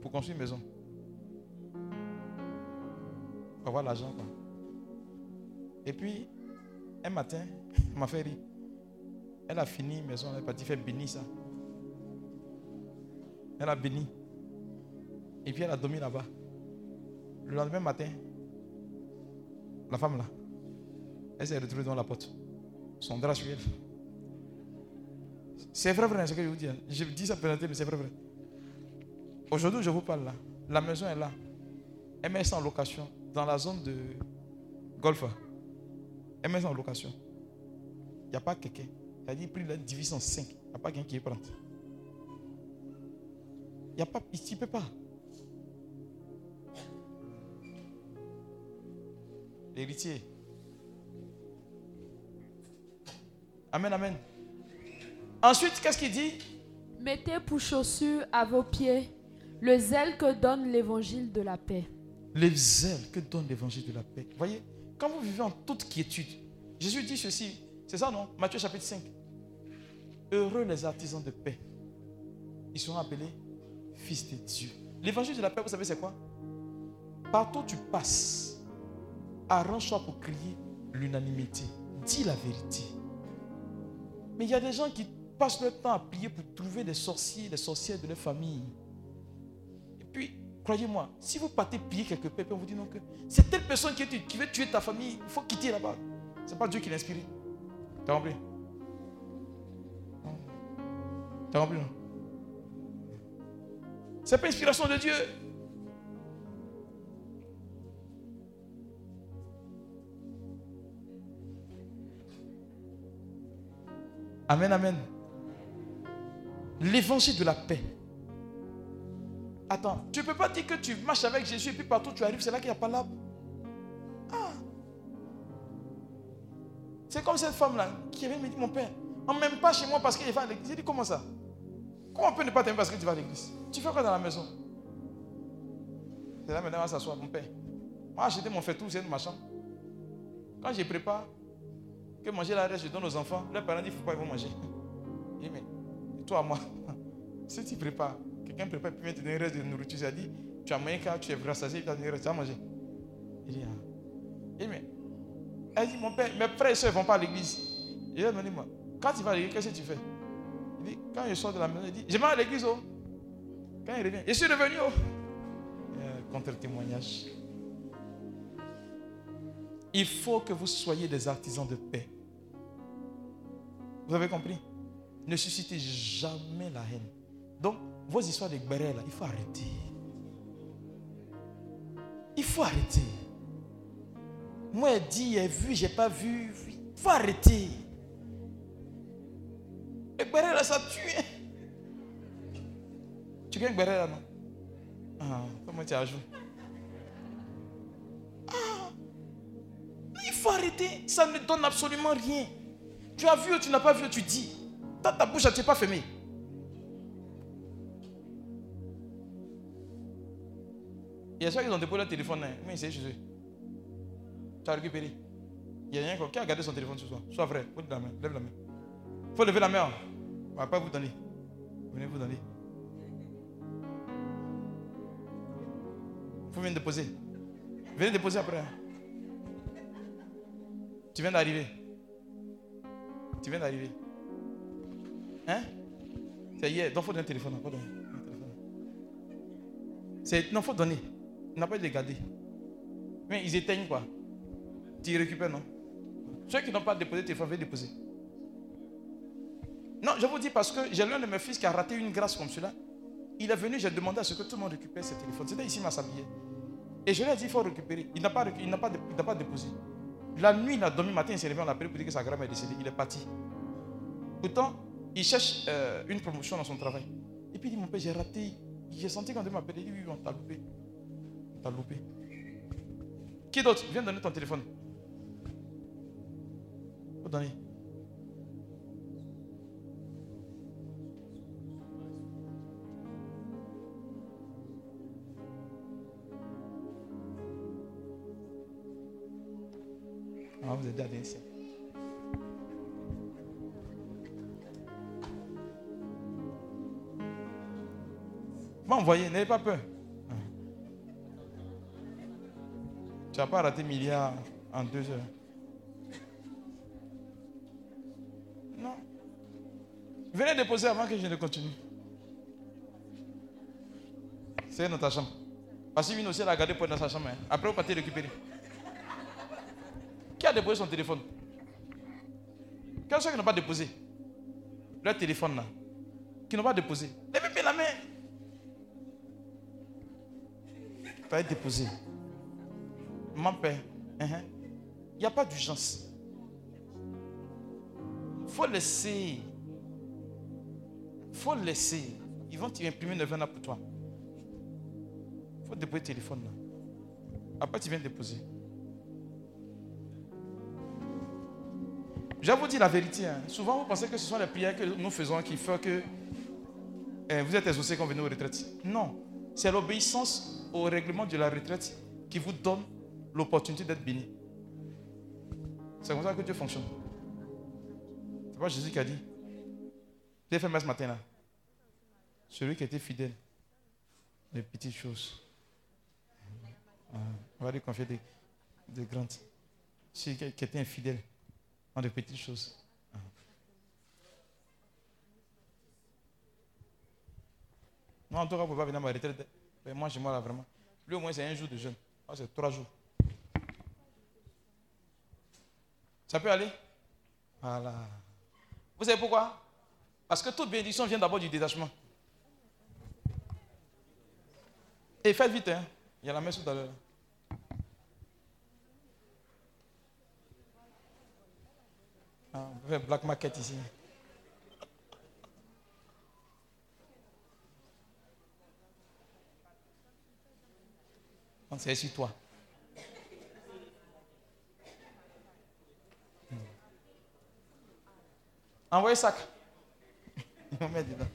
pour construire une maison. Pour avoir l'argent. Et puis, un matin, m'a fait. Elle a fini maison, elle est partie faire bénir ça. Elle a béni. Et puis elle a dormi là-bas. Le lendemain matin, la femme là, elle s'est retrouvée dans la porte. Son drap sur elle. C'est vrai, vrai, ce que je vous dis. Hein. Je dis ça mais c'est vrai, vrai. Aujourd'hui, je vous parle là. La maison est là. Elle met ça en location dans la zone de Golfa. Elle met ça en location. Il n'y a pas quelqu'un. Il a dit, pris la division en 5. Il n'y a pas quelqu'un qui prend. Il a pas, il ne peut pas. L'héritier. Amen, amen. Ensuite, qu'est-ce qu'il dit? Mettez pour chaussure à vos pieds le zèle que donne l'évangile de la paix. Le zèle que donne l'évangile de la paix. Voyez, quand vous vivez en toute quiétude, Jésus dit ceci, c'est ça non? Matthieu chapitre 5. Heureux les artisans de paix. Ils seront appelés fils de Dieu. L'évangile de la paix, vous savez, c'est quoi? Partout où tu passes, arrange-toi pour crier l'unanimité. Dis la vérité. Mais il y a des gens qui passent leur temps à prier pour trouver des sorciers, des sorcières de leur famille. Et puis, croyez-moi, si vous partez prier quelque part, on vous dit non que c'est telle personne qui, veut tuer ta famille, il faut quitter là-bas. Ce n'est pas Dieu qui l'inspire. T'as compris? T'as compris non? C'est pas inspiration de Dieu. Amen, amen. L'évangile de la paix. Attends, tu ne peux pas dire que tu marches avec Jésus et puis partout tu arrives, c'est là qu'il n'y a pas l'arbre. C'est comme cette femme-là qui avait dit, mon père, on ne m'aime pas chez moi parce qu'il va à l'église. J'ai dit, comment ça? Comment on peut ne pas t'aimer parce que tu vas à l'église? Tu fais quoi dans la maison? C'est là maintenant, va s'asseoir, mon père. Moi, j'étais mon fait tout, c'est de ma chambre. Quand je prépare, que manger la reste, je donne aux enfants. Leurs parents disent, il ne faut pas, ils vont manger. Dis, mais toi, moi, si tu prépares, quelqu'un prépare, puis te donner reste de nourriture, ça dit, tu as mangé quand tu es rassasié, tu as donné reste, tu as mangé. Il dit, ah. Il dit, mais elle dit, mon père, mes frères et soeurs ne vont pas à l'église. Il a dit, moi, quand tu vas à l'église, qu'est-ce que tu fais? Il dit, quand je sors de la maison, il dit, je vais à l'église, oh. Quand il revient, je suis revenu, oh. Contre-témoignage. Il faut que vous soyez des artisans de paix. Vous avez compris? Ne suscitez jamais la haine. Donc, vos histoires de là, il faut arrêter. Il faut arrêter. Moi, elle dit, j'ai vu, j'ai pas vu. Il faut arrêter. Le béret là, ça tue. Tu gagnes béret là, non? Ah, comment tu ajoutes ah, Il faut arrêter. Ça ne donne absolument rien. Tu as vu ou tu n'as pas vu, tu dis. Ta, ta bouche, tu n'es pas fermée. Il y a ceux qui ont déposé le téléphone, hein. mais c'est chez eux. Tu as récupéré. Il y a rien qui a gardé son téléphone ce soir. Sois vrai. Lève la main. Lève la main. Il faut lever la main. On ne va pas vous donner. Venez vous donner. Faut venir déposer. Venez déposer après. Hein. Tu viens d'arriver. Tu viens d'arriver. Hein? C'est hier. Donc il faut donner un téléphone. C'est, non, il faut donner. Il n'a pas de garder. Mais ils éteignent quoi. Tu récupères, non? Ceux qui n'ont pas déposé téléphone, vont déposer. Non, je vous dis parce que j'ai l'un de mes fils qui a raté une grâce comme cela. Il est venu, j'ai demandé à ce que tout le monde récupère ses téléphones. C'était ici, ma sablier. Et je lui ai dit, il faut récupérer. Il n'a pas, il n'a pas, pas déposé. La nuit, il a dormi, matin, il s'est réveillé, on l'a appelé pour dire que sa grand-mère est décédée. Il est parti. Pourtant, il cherche euh, une promotion dans son travail. Et puis il dit, mon père, j'ai raté. J'ai senti quand il m'appelait, il dit, oui, on t'a loupé. On t'a loupé. Qui d'autre? Viens donner ton téléphone. Faut donner. Vous êtes allé ici. M'envoyer, n'ayez pas peur. Tu n'as pas raté milliards en deux heures. Non. Venez déposer avant que je ne continue. C'est dans ta chambre. Parce vient aussi, la garder pour dans sa chambre. Hein. Après, vous partez récupérer. Déposé son téléphone Quels sont qui n'ont pas déposé Leur téléphone là. Qui n'ont pas déposé. Levez la main. Pas déposé. Mon père, uh-huh. il n'y a pas d'urgence. Il faut laisser. Il faut laisser. Ils vont t'imprimer 9 ans pour toi. Il faut déposer le téléphone là. Après, tu viens déposer. Je vous dire la vérité. Hein. Souvent, vous pensez que ce sont les prières que nous faisons qui font que eh, vous êtes exaucés quand vous venez aux retraites. Non. C'est l'obéissance au règlement de la retraite qui vous donne l'opportunité d'être béni. C'est comme ça que Dieu fonctionne. C'est pas Jésus qui a dit. J'ai fait ce matin là. Celui qui était fidèle. Les petites choses. on va lui confier des grandes. Celui qui était infidèle des petites choses. Moi, en tout cas, pour ne pas venir à ma moi, chez moi, là, vraiment. Lui, au moins, c'est un jour de jeûne. Moi, c'est trois jours. Ça peut aller? Voilà. Vous savez pourquoi? Parce que toute bénédiction vient d'abord du détachement. Et faites vite, hein. Il y a la messe tout à l'heure. Ah, on black market ici. C'est sur toi. Envoyez sac. On met dedans.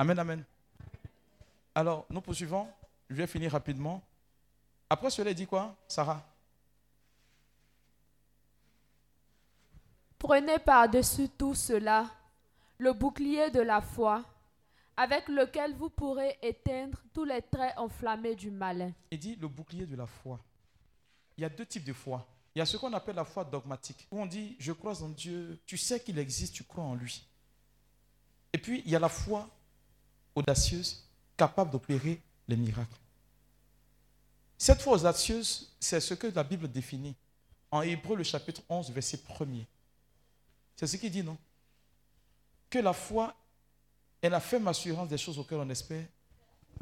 Amen, amen. Alors, nous poursuivons. Je vais finir rapidement. Après cela, dit quoi, Sarah? Prenez par-dessus tout cela le bouclier de la foi, avec lequel vous pourrez éteindre tous les traits enflammés du malin. Il dit le bouclier de la foi. Il y a deux types de foi. Il y a ce qu'on appelle la foi dogmatique, où on dit je crois en Dieu, tu sais qu'il existe, tu crois en lui. Et puis il y a la foi audacieuse, capable d'opérer les miracles. Cette foi audacieuse, c'est ce que la Bible définit en Hébreu le chapitre 11, verset 1er. C'est ce qu'il dit, non? Que la foi est la ferme assurance des choses auxquelles on espère,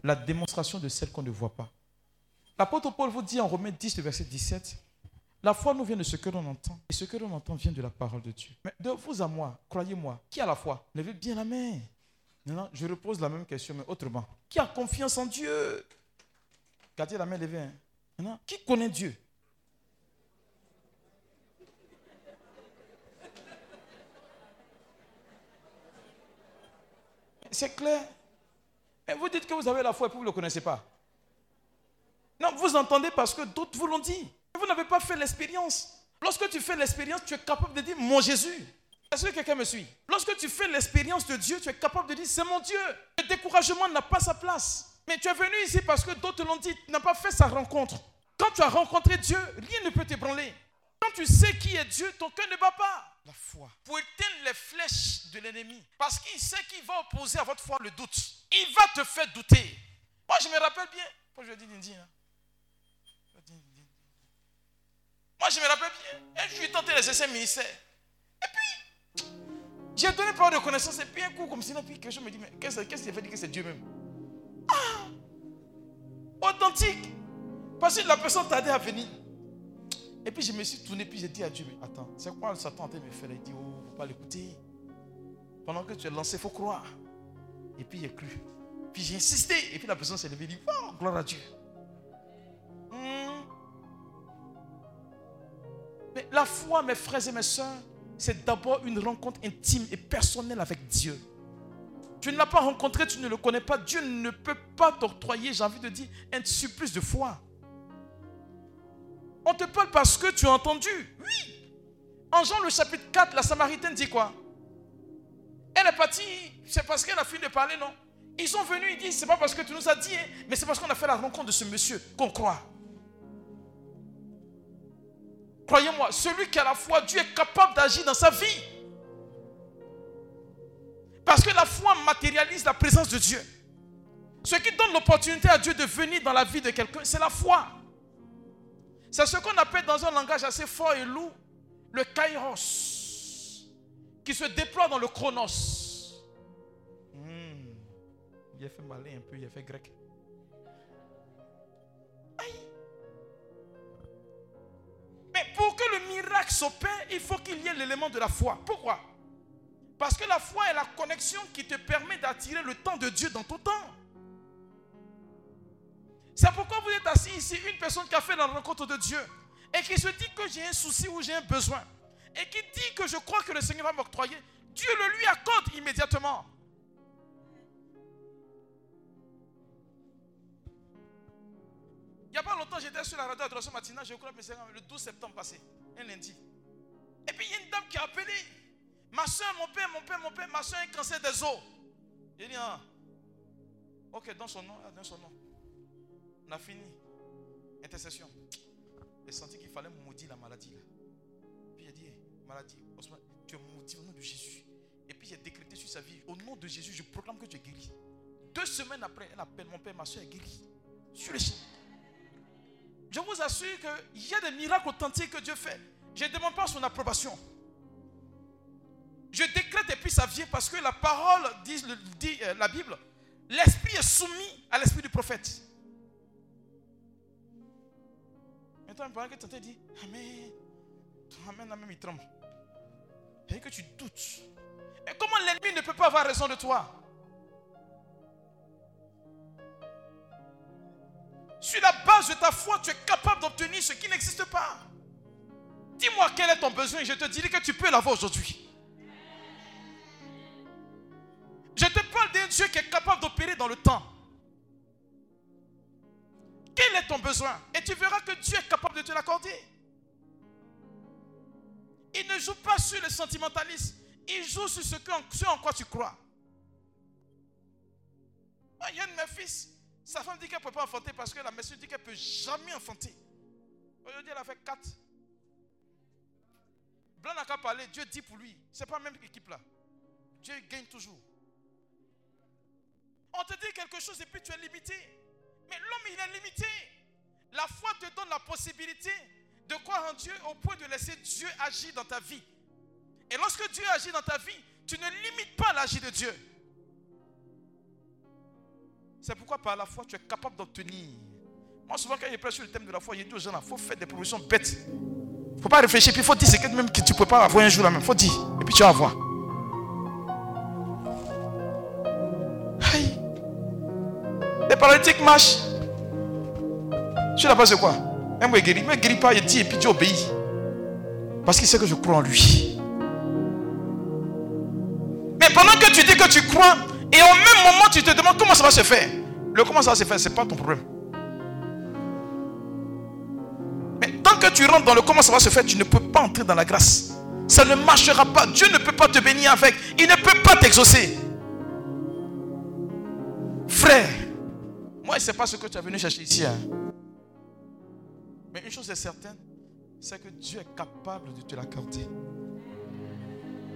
la démonstration de celles qu'on ne voit pas. L'apôtre Paul vous dit en Romains 10, verset 17, la foi nous vient de ce que l'on entend, et ce que l'on entend vient de la parole de Dieu. Mais de vous à moi, croyez-moi, qui a la foi Levez bien la main. Non, je repose la même question, mais autrement. Qui a confiance en Dieu? Gardez la main levée. Hein? qui connaît Dieu? C'est clair. Et vous dites que vous avez la foi et vous ne le connaissez pas. Non, vous entendez parce que d'autres vous l'ont dit. Vous n'avez pas fait l'expérience. Lorsque tu fais l'expérience, tu es capable de dire mon Jésus. Est-ce que quelqu'un me suit Lorsque tu fais l'expérience de Dieu, tu es capable de dire c'est mon Dieu. Le découragement n'a pas sa place. Mais tu es venu ici parce que d'autres l'ont dit, tu n'as pas fait sa rencontre. Quand tu as rencontré Dieu, rien ne peut t'ébranler. Quand tu sais qui est Dieu, ton cœur ne bat pas. La foi. Pour éteindre les flèches de l'ennemi. Parce qu'il sait qu'il va opposer à votre foi le doute. Il va te faire douter. Moi, je me rappelle bien. Moi, je dis Dindi. Hein. Moi, je me rappelle bien. Et je suis tenté les essais ministères. J'ai donné parole de connaissance. Et puis, un coup, comme si, puis, que je me dis, mais qu'est-ce qu'il fait dire que c'est Dieu même? Ah Authentique. Parce que la personne tardait à venir. Et puis je me suis tourné, puis j'ai dit à Dieu, mais attends, c'est quoi le Satan en de me faire? Il dit, oh, faut pas l'écouter. Pendant que tu es lancé, il faut croire. Et puis j'ai cru. Puis j'ai insisté. Et puis la personne s'est levée et dit, oh, gloire à Dieu. Hmm. Mais la foi, mes frères et mes soeurs, c'est d'abord une rencontre intime et personnelle avec Dieu. Tu ne l'as pas rencontré, tu ne le connais pas. Dieu ne peut pas t'octroyer, j'ai envie de dire, un surplus de foi. On te parle parce que tu as entendu. Oui. En Jean le chapitre 4, la Samaritaine dit quoi? Elle est partie, c'est parce qu'elle a fini de parler, non? Ils sont venus, ils disent, c'est pas parce que tu nous as dit, hein, mais c'est parce qu'on a fait la rencontre de ce monsieur qu'on croit. Croyez-moi, celui qui a la foi, Dieu est capable d'agir dans sa vie. Parce que la foi matérialise la présence de Dieu. Ce qui donne l'opportunité à Dieu de venir dans la vie de quelqu'un, c'est la foi. C'est ce qu'on appelle dans un langage assez fort et lourd le kairos, qui se déploie dans le chronos. Hmm. Il a fait malin un peu, il a fait grec. Mais pour que le miracle s'opère, il faut qu'il y ait l'élément de la foi. Pourquoi? Parce que la foi est la connexion qui te permet d'attirer le temps de Dieu dans ton temps. C'est pourquoi vous êtes assis ici, une personne qui a fait la rencontre de Dieu et qui se dit que j'ai un souci ou j'ai un besoin et qui dit que je crois que le Seigneur va m'octroyer, Dieu le lui accorde immédiatement. A pas longtemps, j'étais sur la radio Adoration matinale, je crois le 12 septembre passé, un lundi. Et puis il y a une dame qui a appelé Ma soeur, mon père, mon père, mon père, ma soeur a un cancer des os. J'ai dit Ah, ok, dans son nom, dans son nom. On a fini. Intercession. J'ai senti qu'il fallait maudire la maladie. Là. Puis j'ai dit, maladie, Osman, tu es maudit au nom de Jésus. Et puis j'ai décrété sur sa vie, au nom de Jésus, je proclame que tu es guéri. Deux semaines après, elle appelle mon père, ma soeur est guérie. Sur les Je vous assure qu'il y a des miracles authentiques que Dieu fait. Je ne demande pas son approbation. Je décrète et puis ça vient parce que la parole dit, euh, la Bible, l'esprit est soumis à l'esprit du prophète. Maintenant, pendant que tu dit, Amen, Amen, Amen, il tremble. Et que tu doutes. Comment l'ennemi ne peut pas avoir raison de toi? Sur la base de ta foi, tu es capable d'obtenir ce qui n'existe pas. Dis-moi quel est ton besoin et je te dirai que tu peux l'avoir aujourd'hui. Je te parle d'un Dieu qui est capable d'opérer dans le temps. Quel est ton besoin? Et tu verras que Dieu est capable de te l'accorder. Il ne joue pas sur le sentimentalisme. Il joue sur ce, en quoi tu crois. Il y a un de mes fils. Sa femme dit qu'elle ne peut pas enfanter parce que la messe dit qu'elle ne peut jamais enfanter. Aujourd'hui, elle a fait quatre. Blanc n'a qu'à parler. Dieu dit pour lui. Ce n'est pas la même équipe là. Dieu gagne toujours. On te dit quelque chose et puis tu es limité. Mais l'homme, il est limité. La foi te donne la possibilité de croire en Dieu au point de laisser Dieu agir dans ta vie. Et lorsque Dieu agit dans ta vie, tu ne limites pas l'agir de Dieu. C'est pourquoi par la foi, tu es capable d'obtenir. Moi, souvent, quand je prêche sur le thème de la foi, il dit aux gens, il faut faire des propositions bêtes. Il ne faut pas réfléchir, puis il faut dire ce que même que tu ne peux pas avoir un jour là même. Il faut dire, et puis tu vas voir. Les paralytiques marchent. Tu n'as pas c'est quoi? Un mot guéri. Mais guérit pas, il dit et puis tu obéis. Parce qu'il sait que je crois en lui. Mais pendant que tu dis que tu crois, et au même moment tu te demandes comment ça va se faire. Le comment ça va se faire, ce n'est pas ton problème. Mais tant que tu rentres dans le comment ça va se faire, tu ne peux pas entrer dans la grâce. Ça ne marchera pas. Dieu ne peut pas te bénir avec. Il ne peut pas t'exaucer. Frère, moi, ce n'est pas ce que tu as venu chercher ici. Hein. Mais une chose est certaine, c'est que Dieu est capable de te l'accorder.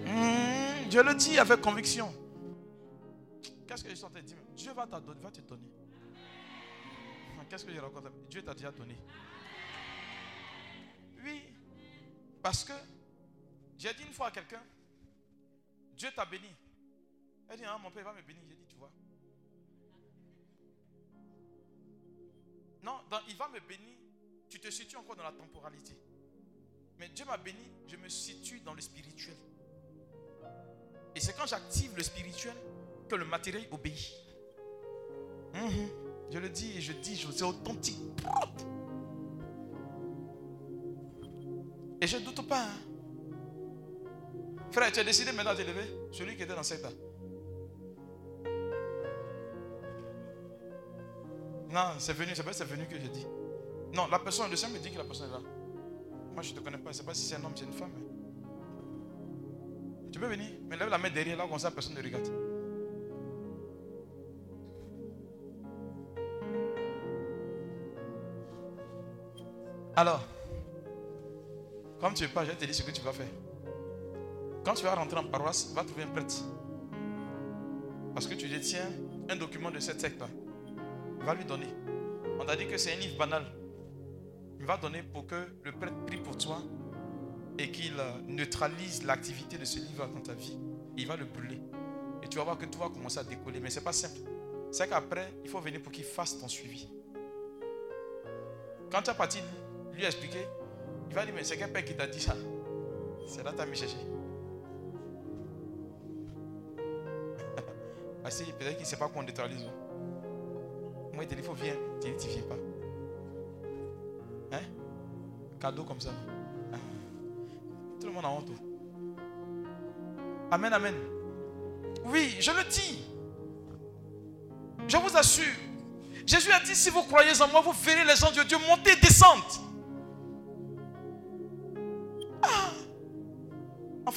Hmm, Dieu le dit avec conviction. Qu'est-ce que je suis en train de dire Dieu va, va te donner. Qu'est-ce que je raconte? Dieu t'a déjà donné. Oui, parce que j'ai dit une fois à quelqu'un, Dieu t'a béni. Elle dit, ah, mon père va me bénir. J'ai dit, tu vois. Non, il va me bénir tu te situes encore dans la temporalité. Mais Dieu m'a béni, je me situe dans le spirituel. Et c'est quand j'active le spirituel que le matériel obéit. Mhm. Je le dis et je dis, je suis authentique. Et je ne doute pas. Hein. Frère, tu as décidé maintenant d'élever celui qui était dans cette. Non, c'est venu, c'est pas c'est venu que je dis. Non, la personne, le Seigneur me dit que la personne est là. Moi, je ne te connais pas. Je ne sais pas si c'est un homme, c'est une femme. Tu peux venir, mais lève la main derrière, là, comme ça, personne ne regarde. Alors, comme tu veux pas, je vais te dire ce que tu vas faire. Quand tu vas rentrer en paroisse, va trouver un prêtre. Parce que tu détiens un document de cette secte-là. Va lui donner. On t'a dit que c'est un livre banal. Il va donner pour que le prêtre prie pour toi et qu'il euh, neutralise l'activité de ce livre dans ta vie. Il va le brûler. Et tu vas voir que tout va commencer à décoller. Mais ce n'est pas simple. C'est qu'après, il faut venir pour qu'il fasse ton suivi. Quand tu as parti lui expliquer, il va dire, mais c'est quel père qui t'a dit ça C'est là que tu as mis chercher. Parce que peut-être qu'il ne sait pas qu'on neutralise. Moi, il te dit, il faut venir, tu pas. Hein? Cadeau comme ça. Tout le monde a honte. Amen, amen. Oui, je le dis. Je vous assure. Jésus a dit, si vous croyez en moi, vous verrez les gens de Dieu monter et descendre.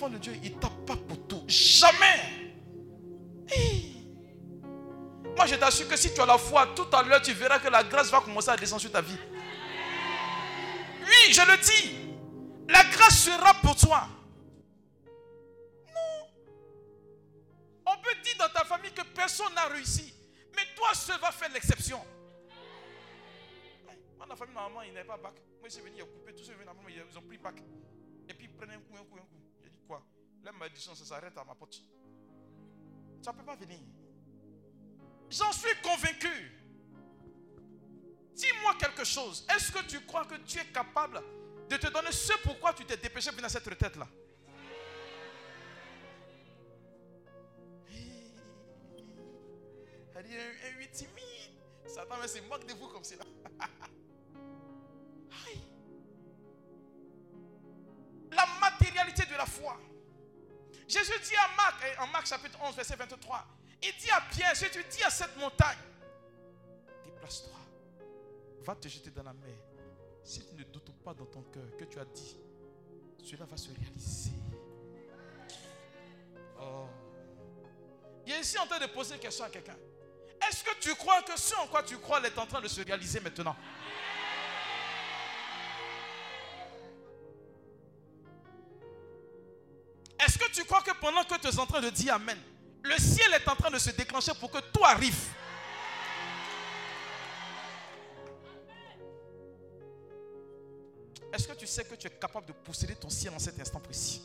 De Dieu, il ne tape pas pour tout. Jamais. Moi, je t'assure que si tu as la foi, tout à l'heure, tu verras que la grâce va commencer à descendre sur ta vie. Oui, je le dis. La grâce sera pour toi. Non. On peut dire dans ta famille que personne n'a réussi. Mais toi seul vas faire l'exception. Dans la famille, normalement, il n'avait pas bac. Moi, je suis venu, il a coupé. Tous ceux qui ils ont pris bac. Et puis, ils prenaient un coup, un coup, un coup. Quoi La malédiction, ça s'arrête à ma pote. Ça ne peut pas venir. J'en suis convaincu. Dis-moi quelque chose. Est-ce que tu crois que tu es capable de te donner ce pourquoi tu t'es dépêché venir à cette retraite-là Elle dit un 8 timide. Satan, mais c'est moque de vous comme cela. Foi. Jésus dit à Marc, en Marc chapitre 11, verset 23, il dit à Pierre, si tu dis à cette montagne, déplace-toi va te jeter dans la mer. Si tu ne doutes pas dans ton cœur que tu as dit, cela va se réaliser. Oh. Il est ici en train de poser une question à quelqu'un. Est-ce que tu crois que ce en quoi tu crois est en train de se réaliser maintenant? Pendant que tu es en train de dire Amen, le ciel est en train de se déclencher pour que tout arrive Est-ce que tu sais que tu es capable de posséder ton ciel en cet instant précis?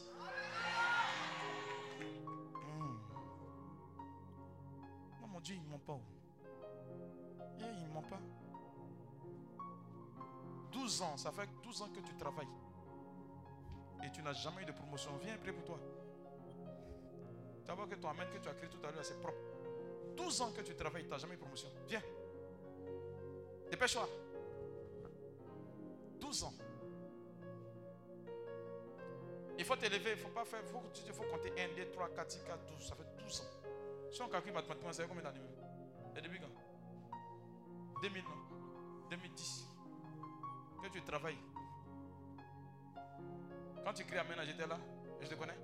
Hmm. Non, mon Dieu, il ne ment pas. Eh, il ne ment pas. 12 ans, ça fait 12 ans que tu travailles. Et tu n'as jamais eu de promotion. Viens prier pour toi. Vois que ton amène que tu as créé tout à l'heure, c'est propre. 12 ans que tu travailles, tu n'as jamais eu promotion. Viens. Dépêche-toi. 12 ans. Il faut t'élever, il ne faut pas faire, il faut, compter 1, 2, 3, 4, 6, 4, 12. Ça fait 12 ans. Si on calcule mathématiquement, ça fait combien d'années? Et depuis quand 2000, non? 2010. Que tu travailles. Quand tu cries Amen, j'étais là, et je te connais?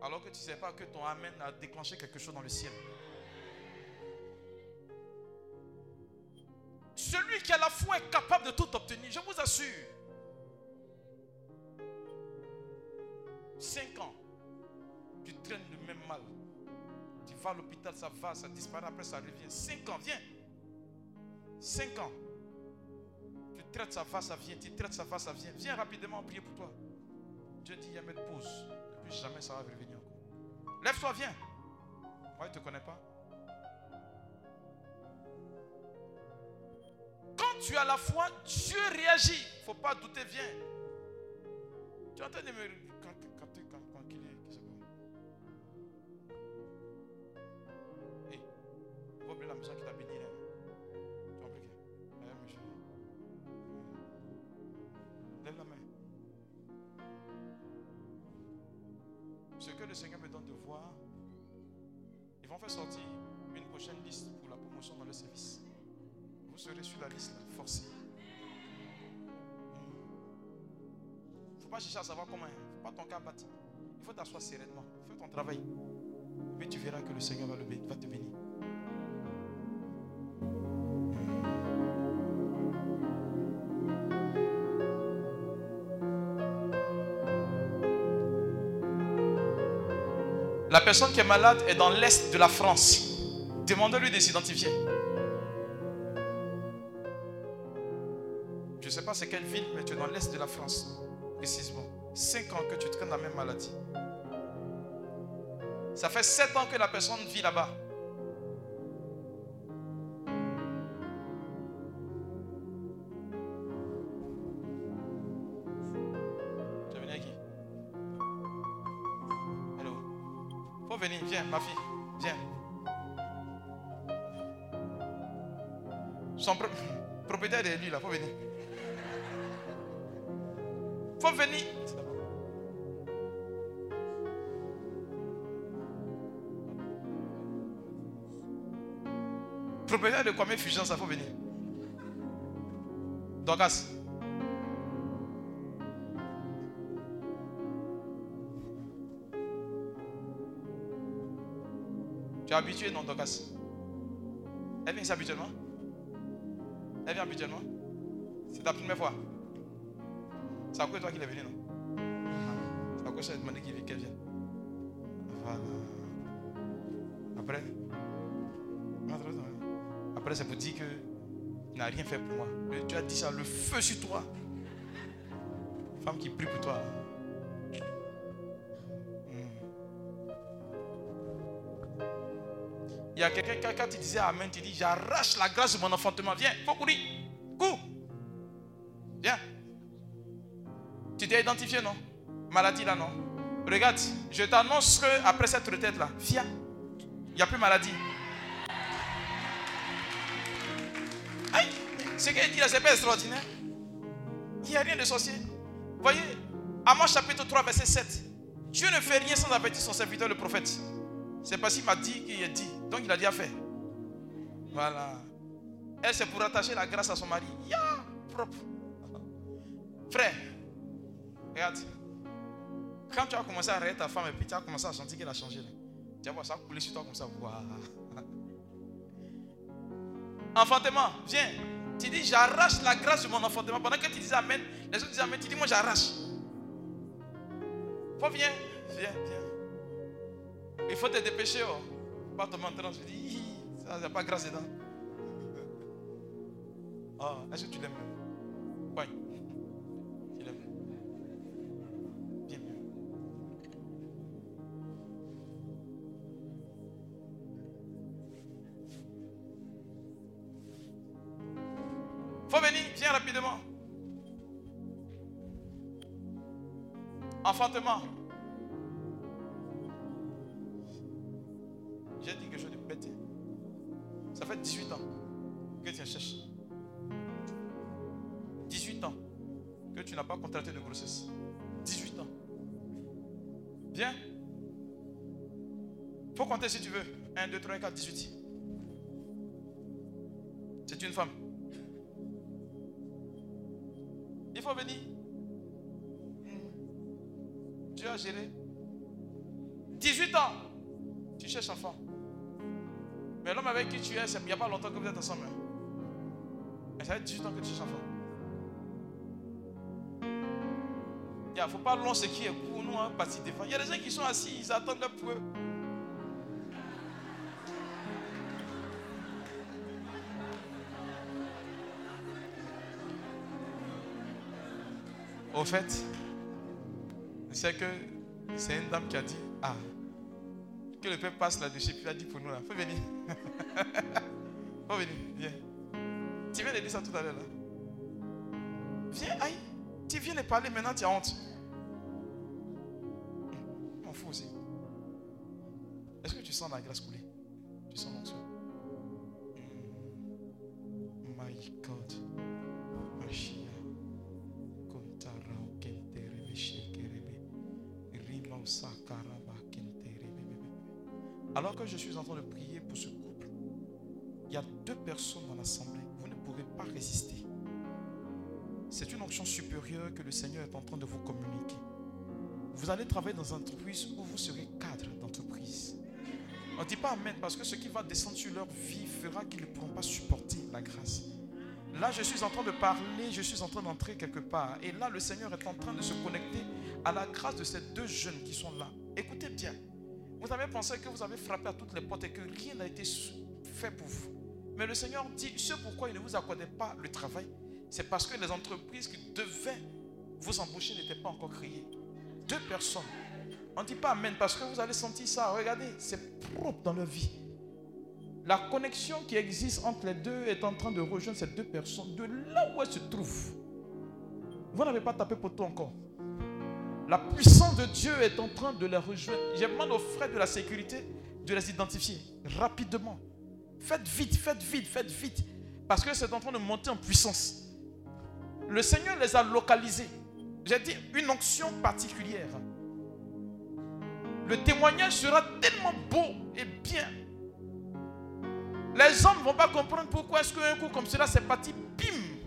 Alors que tu ne sais pas que ton Amen a déclenché quelque chose dans le ciel. Celui qui a la foi est capable de tout obtenir, je vous assure. 5 ans, tu traînes le même mal. Tu vas à l'hôpital, ça va, ça disparaît, après ça revient. 5 ans, viens. 5 ans. Tu traites, ça va, ça vient. Tu traites, ça va, ça vient. Viens rapidement prier pour toi. Dieu dit, il y a mettre pause. Plus jamais ça va revenir. Lève-toi, viens. Moi, ne te connais pas. Quand tu as la foi, Dieu réagit. Il ne faut pas douter, viens. Tu es en train de me la maison qui t'a béni. Là. Tu as monsieur. Lève la main. Ce que le Seigneur ils vont faire sortir une prochaine liste pour la promotion dans le service. Vous serez sur la liste forcée. Il ne faut pas chercher à savoir comment. Il ne faut pas ton cas bâti. Il faut t'asseoir sereinement. Fais ton travail. Mais tu verras que le Seigneur va te bénir. La personne qui est malade est dans l'est de la France. Demandez-lui de s'identifier. Je ne sais pas c'est quelle ville, mais tu es dans l'est de la France, précisément. Cinq ans que tu traînes la même maladie. Ça fait sept ans que la personne vit là-bas. Ma fille, viens. Son propriétaire est lui là, faut venir. Faut venir. Propriétaire de combien fusion ça faut venir? Dorcas. Tu es habitué, non, Dorcas Elle vient ici habituellement Elle vient habituellement C'est ta première fois C'est à cause de toi qu'il est venu, non? C'est à cause de cette demandé qu'elle vienne. Voilà. Après Après, c'est pour dire que n'as rien fait pour moi. tu as dit ça, le feu sur toi. Femme qui prie pour toi. Il y a quelqu'un, quand tu disais Amen, tu dis J'arrache la grâce de mon enfantement. Viens, faut courir. Cours. Viens. Tu t'es identifié, non? Maladie là, non? Regarde, je t'annonce qu'après cette retraite-là, viens. Il n'y a plus maladie. Ce qu'il dit là, c'est pas extraordinaire. Il n'y a rien de sorcier. Voyez, Amos chapitre 3, verset 7. Dieu ne fait rien sans avertir son serviteur, le prophète. C'est parce qu'il m'a dit qu'il a dit. Donc il a déjà fait. Voilà. Elle, c'est pour attacher la grâce à son mari. Ya, propre. Frère, Regarde. Quand tu as commencé à arrêter ta femme et puis tu as commencé à sentir qu'elle a changé, tu vas voir ça couler sur toi comme ça. Enfantement, viens. Tu dis, j'arrache la grâce de mon enfantement. Pendant que tu dis Amen, les autres disent Amen, tu dis, moi j'arrache. Faut viens, viens, viens. Il faut te dépêcher. Oh. Pas te mentir, je dis, ça n'a pas grâce dedans. Ah, est-ce que tu l'aimes Oui. Tu l'aimes Bien, bien. Faut venir, viens rapidement. Enfantement. Contracté de grossesse. 18 ans. Viens. Faut compter si tu veux. 1, 2, 3, 4, 18. C'est une femme. Il faut venir. Dieu a géré. 18 ans. Tu cherches enfant. Mais l'homme avec qui tu es, il n'y a pas longtemps que vous êtes ensemble. Et ça fait 18 ans que tu cherches enfant. Il ne faut pas long ce qui est pour nous, hein, parce Il y a des gens qui sont assis, ils attendent leur peu. Au fait, c'est que c'est une dame qui a dit Ah, que le peuple passe là-dessus, puis il a dit pour nous là, faut venir. faut venir, viens. Tu viens de dire ça tout à l'heure là. Viens, aïe. Tu viens de parler maintenant, tu as honte. M'en fous aussi. Est-ce que tu sens la grâce couler? Tu sens l'onction My God. Alors que je suis en train de prier pour ce couple, il y a deux personnes dans l'assemblée. Vous ne pourrez pas résister. C'est une onction supérieure que le Seigneur est en train de vous communiquer. Vous allez travailler dans une entreprise où vous serez cadre d'entreprise. On ne dit pas Amen parce que ce qui va descendre sur leur vie fera qu'ils ne pourront pas supporter la grâce. Là, je suis en train de parler, je suis en train d'entrer quelque part. Et là, le Seigneur est en train de se connecter à la grâce de ces deux jeunes qui sont là. Écoutez bien. Vous avez pensé que vous avez frappé à toutes les portes et que rien n'a été fait pour vous. Mais le Seigneur dit, ce pourquoi il ne vous accordait pas le travail, c'est parce que les entreprises qui devaient vous embaucher n'étaient pas encore créées. Deux personnes. On ne dit pas Amen parce que vous allez sentir ça. Regardez, c'est propre dans leur vie. La connexion qui existe entre les deux est en train de rejoindre ces deux personnes de là où elles se trouvent. Vous n'avez pas tapé pour toi encore. La puissance de Dieu est en train de les rejoindre. Je demande aux frères de la sécurité de les identifier rapidement. Faites vite, faites vite, faites vite. Parce que c'est en train de monter en puissance. Le Seigneur les a localisés. J'ai dit une onction particulière. Le témoignage sera tellement beau et bien. Les hommes ne vont pas comprendre pourquoi est-ce qu'un coup comme cela, c'est parti, bim.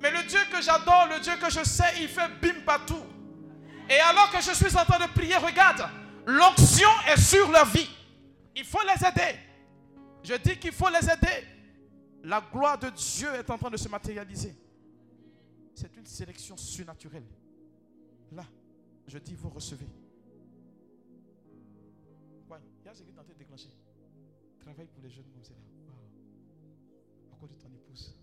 Mais le Dieu que j'adore, le Dieu que je sais, il fait bim partout. Et alors que je suis en train de prier, regarde, l'onction est sur leur vie. Il faut les aider. Je dis qu'il faut les aider. La gloire de Dieu est en train de se matérialiser. C'est une sélection surnaturelle. Là, je dis, vous recevez. Ouais, il y a ce qui est en train de déclencher. Travaille pour les jeunes comme cela. Wow. À de ton épouse.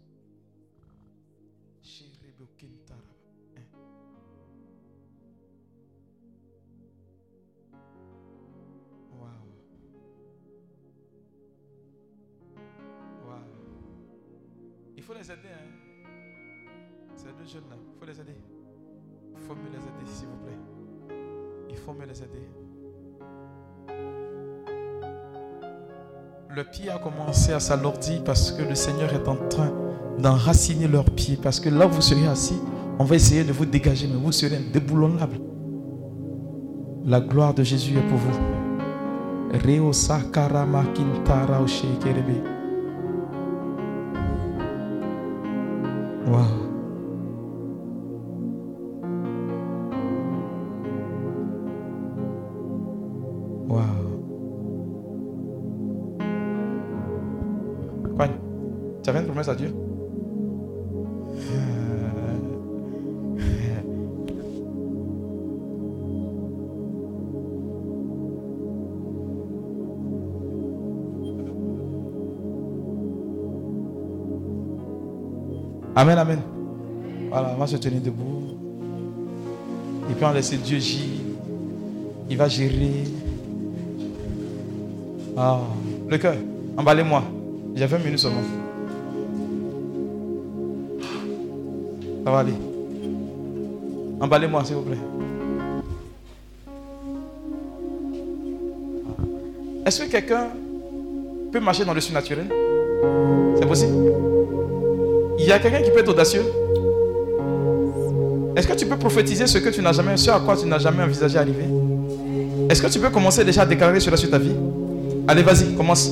Il faut les aider. Hein? Ces deux jeunes-là, il faut les aider. Il faut me les aider, s'il vous plaît. Il faut me les aider. Le pied a commencé à s'alourdir parce que le Seigneur est en train d'enraciner leurs pieds. Parce que là où vous serez assis, on va essayer de vous dégager, mais vous serez déboulonnable. La gloire de Jésus est pour vous. Uau! uau Pai, tá vendo promessa de Amen, amen. Voilà, on va se tenir debout. Et puis on laisser Dieu agir. Il va gérer. Ah, le cœur, emballez-moi. J'ai 20 minutes seulement. Ça va aller. Emballez-moi, s'il vous plaît. Est-ce que quelqu'un peut marcher dans le surnaturel? C'est possible? Il y a quelqu'un qui peut être audacieux. Est-ce que tu peux prophétiser ce que tu n'as jamais, ce à quoi tu n'as jamais envisagé arriver Est-ce que tu peux commencer déjà à déclarer cela sur ta vie? Allez, vas-y, commence.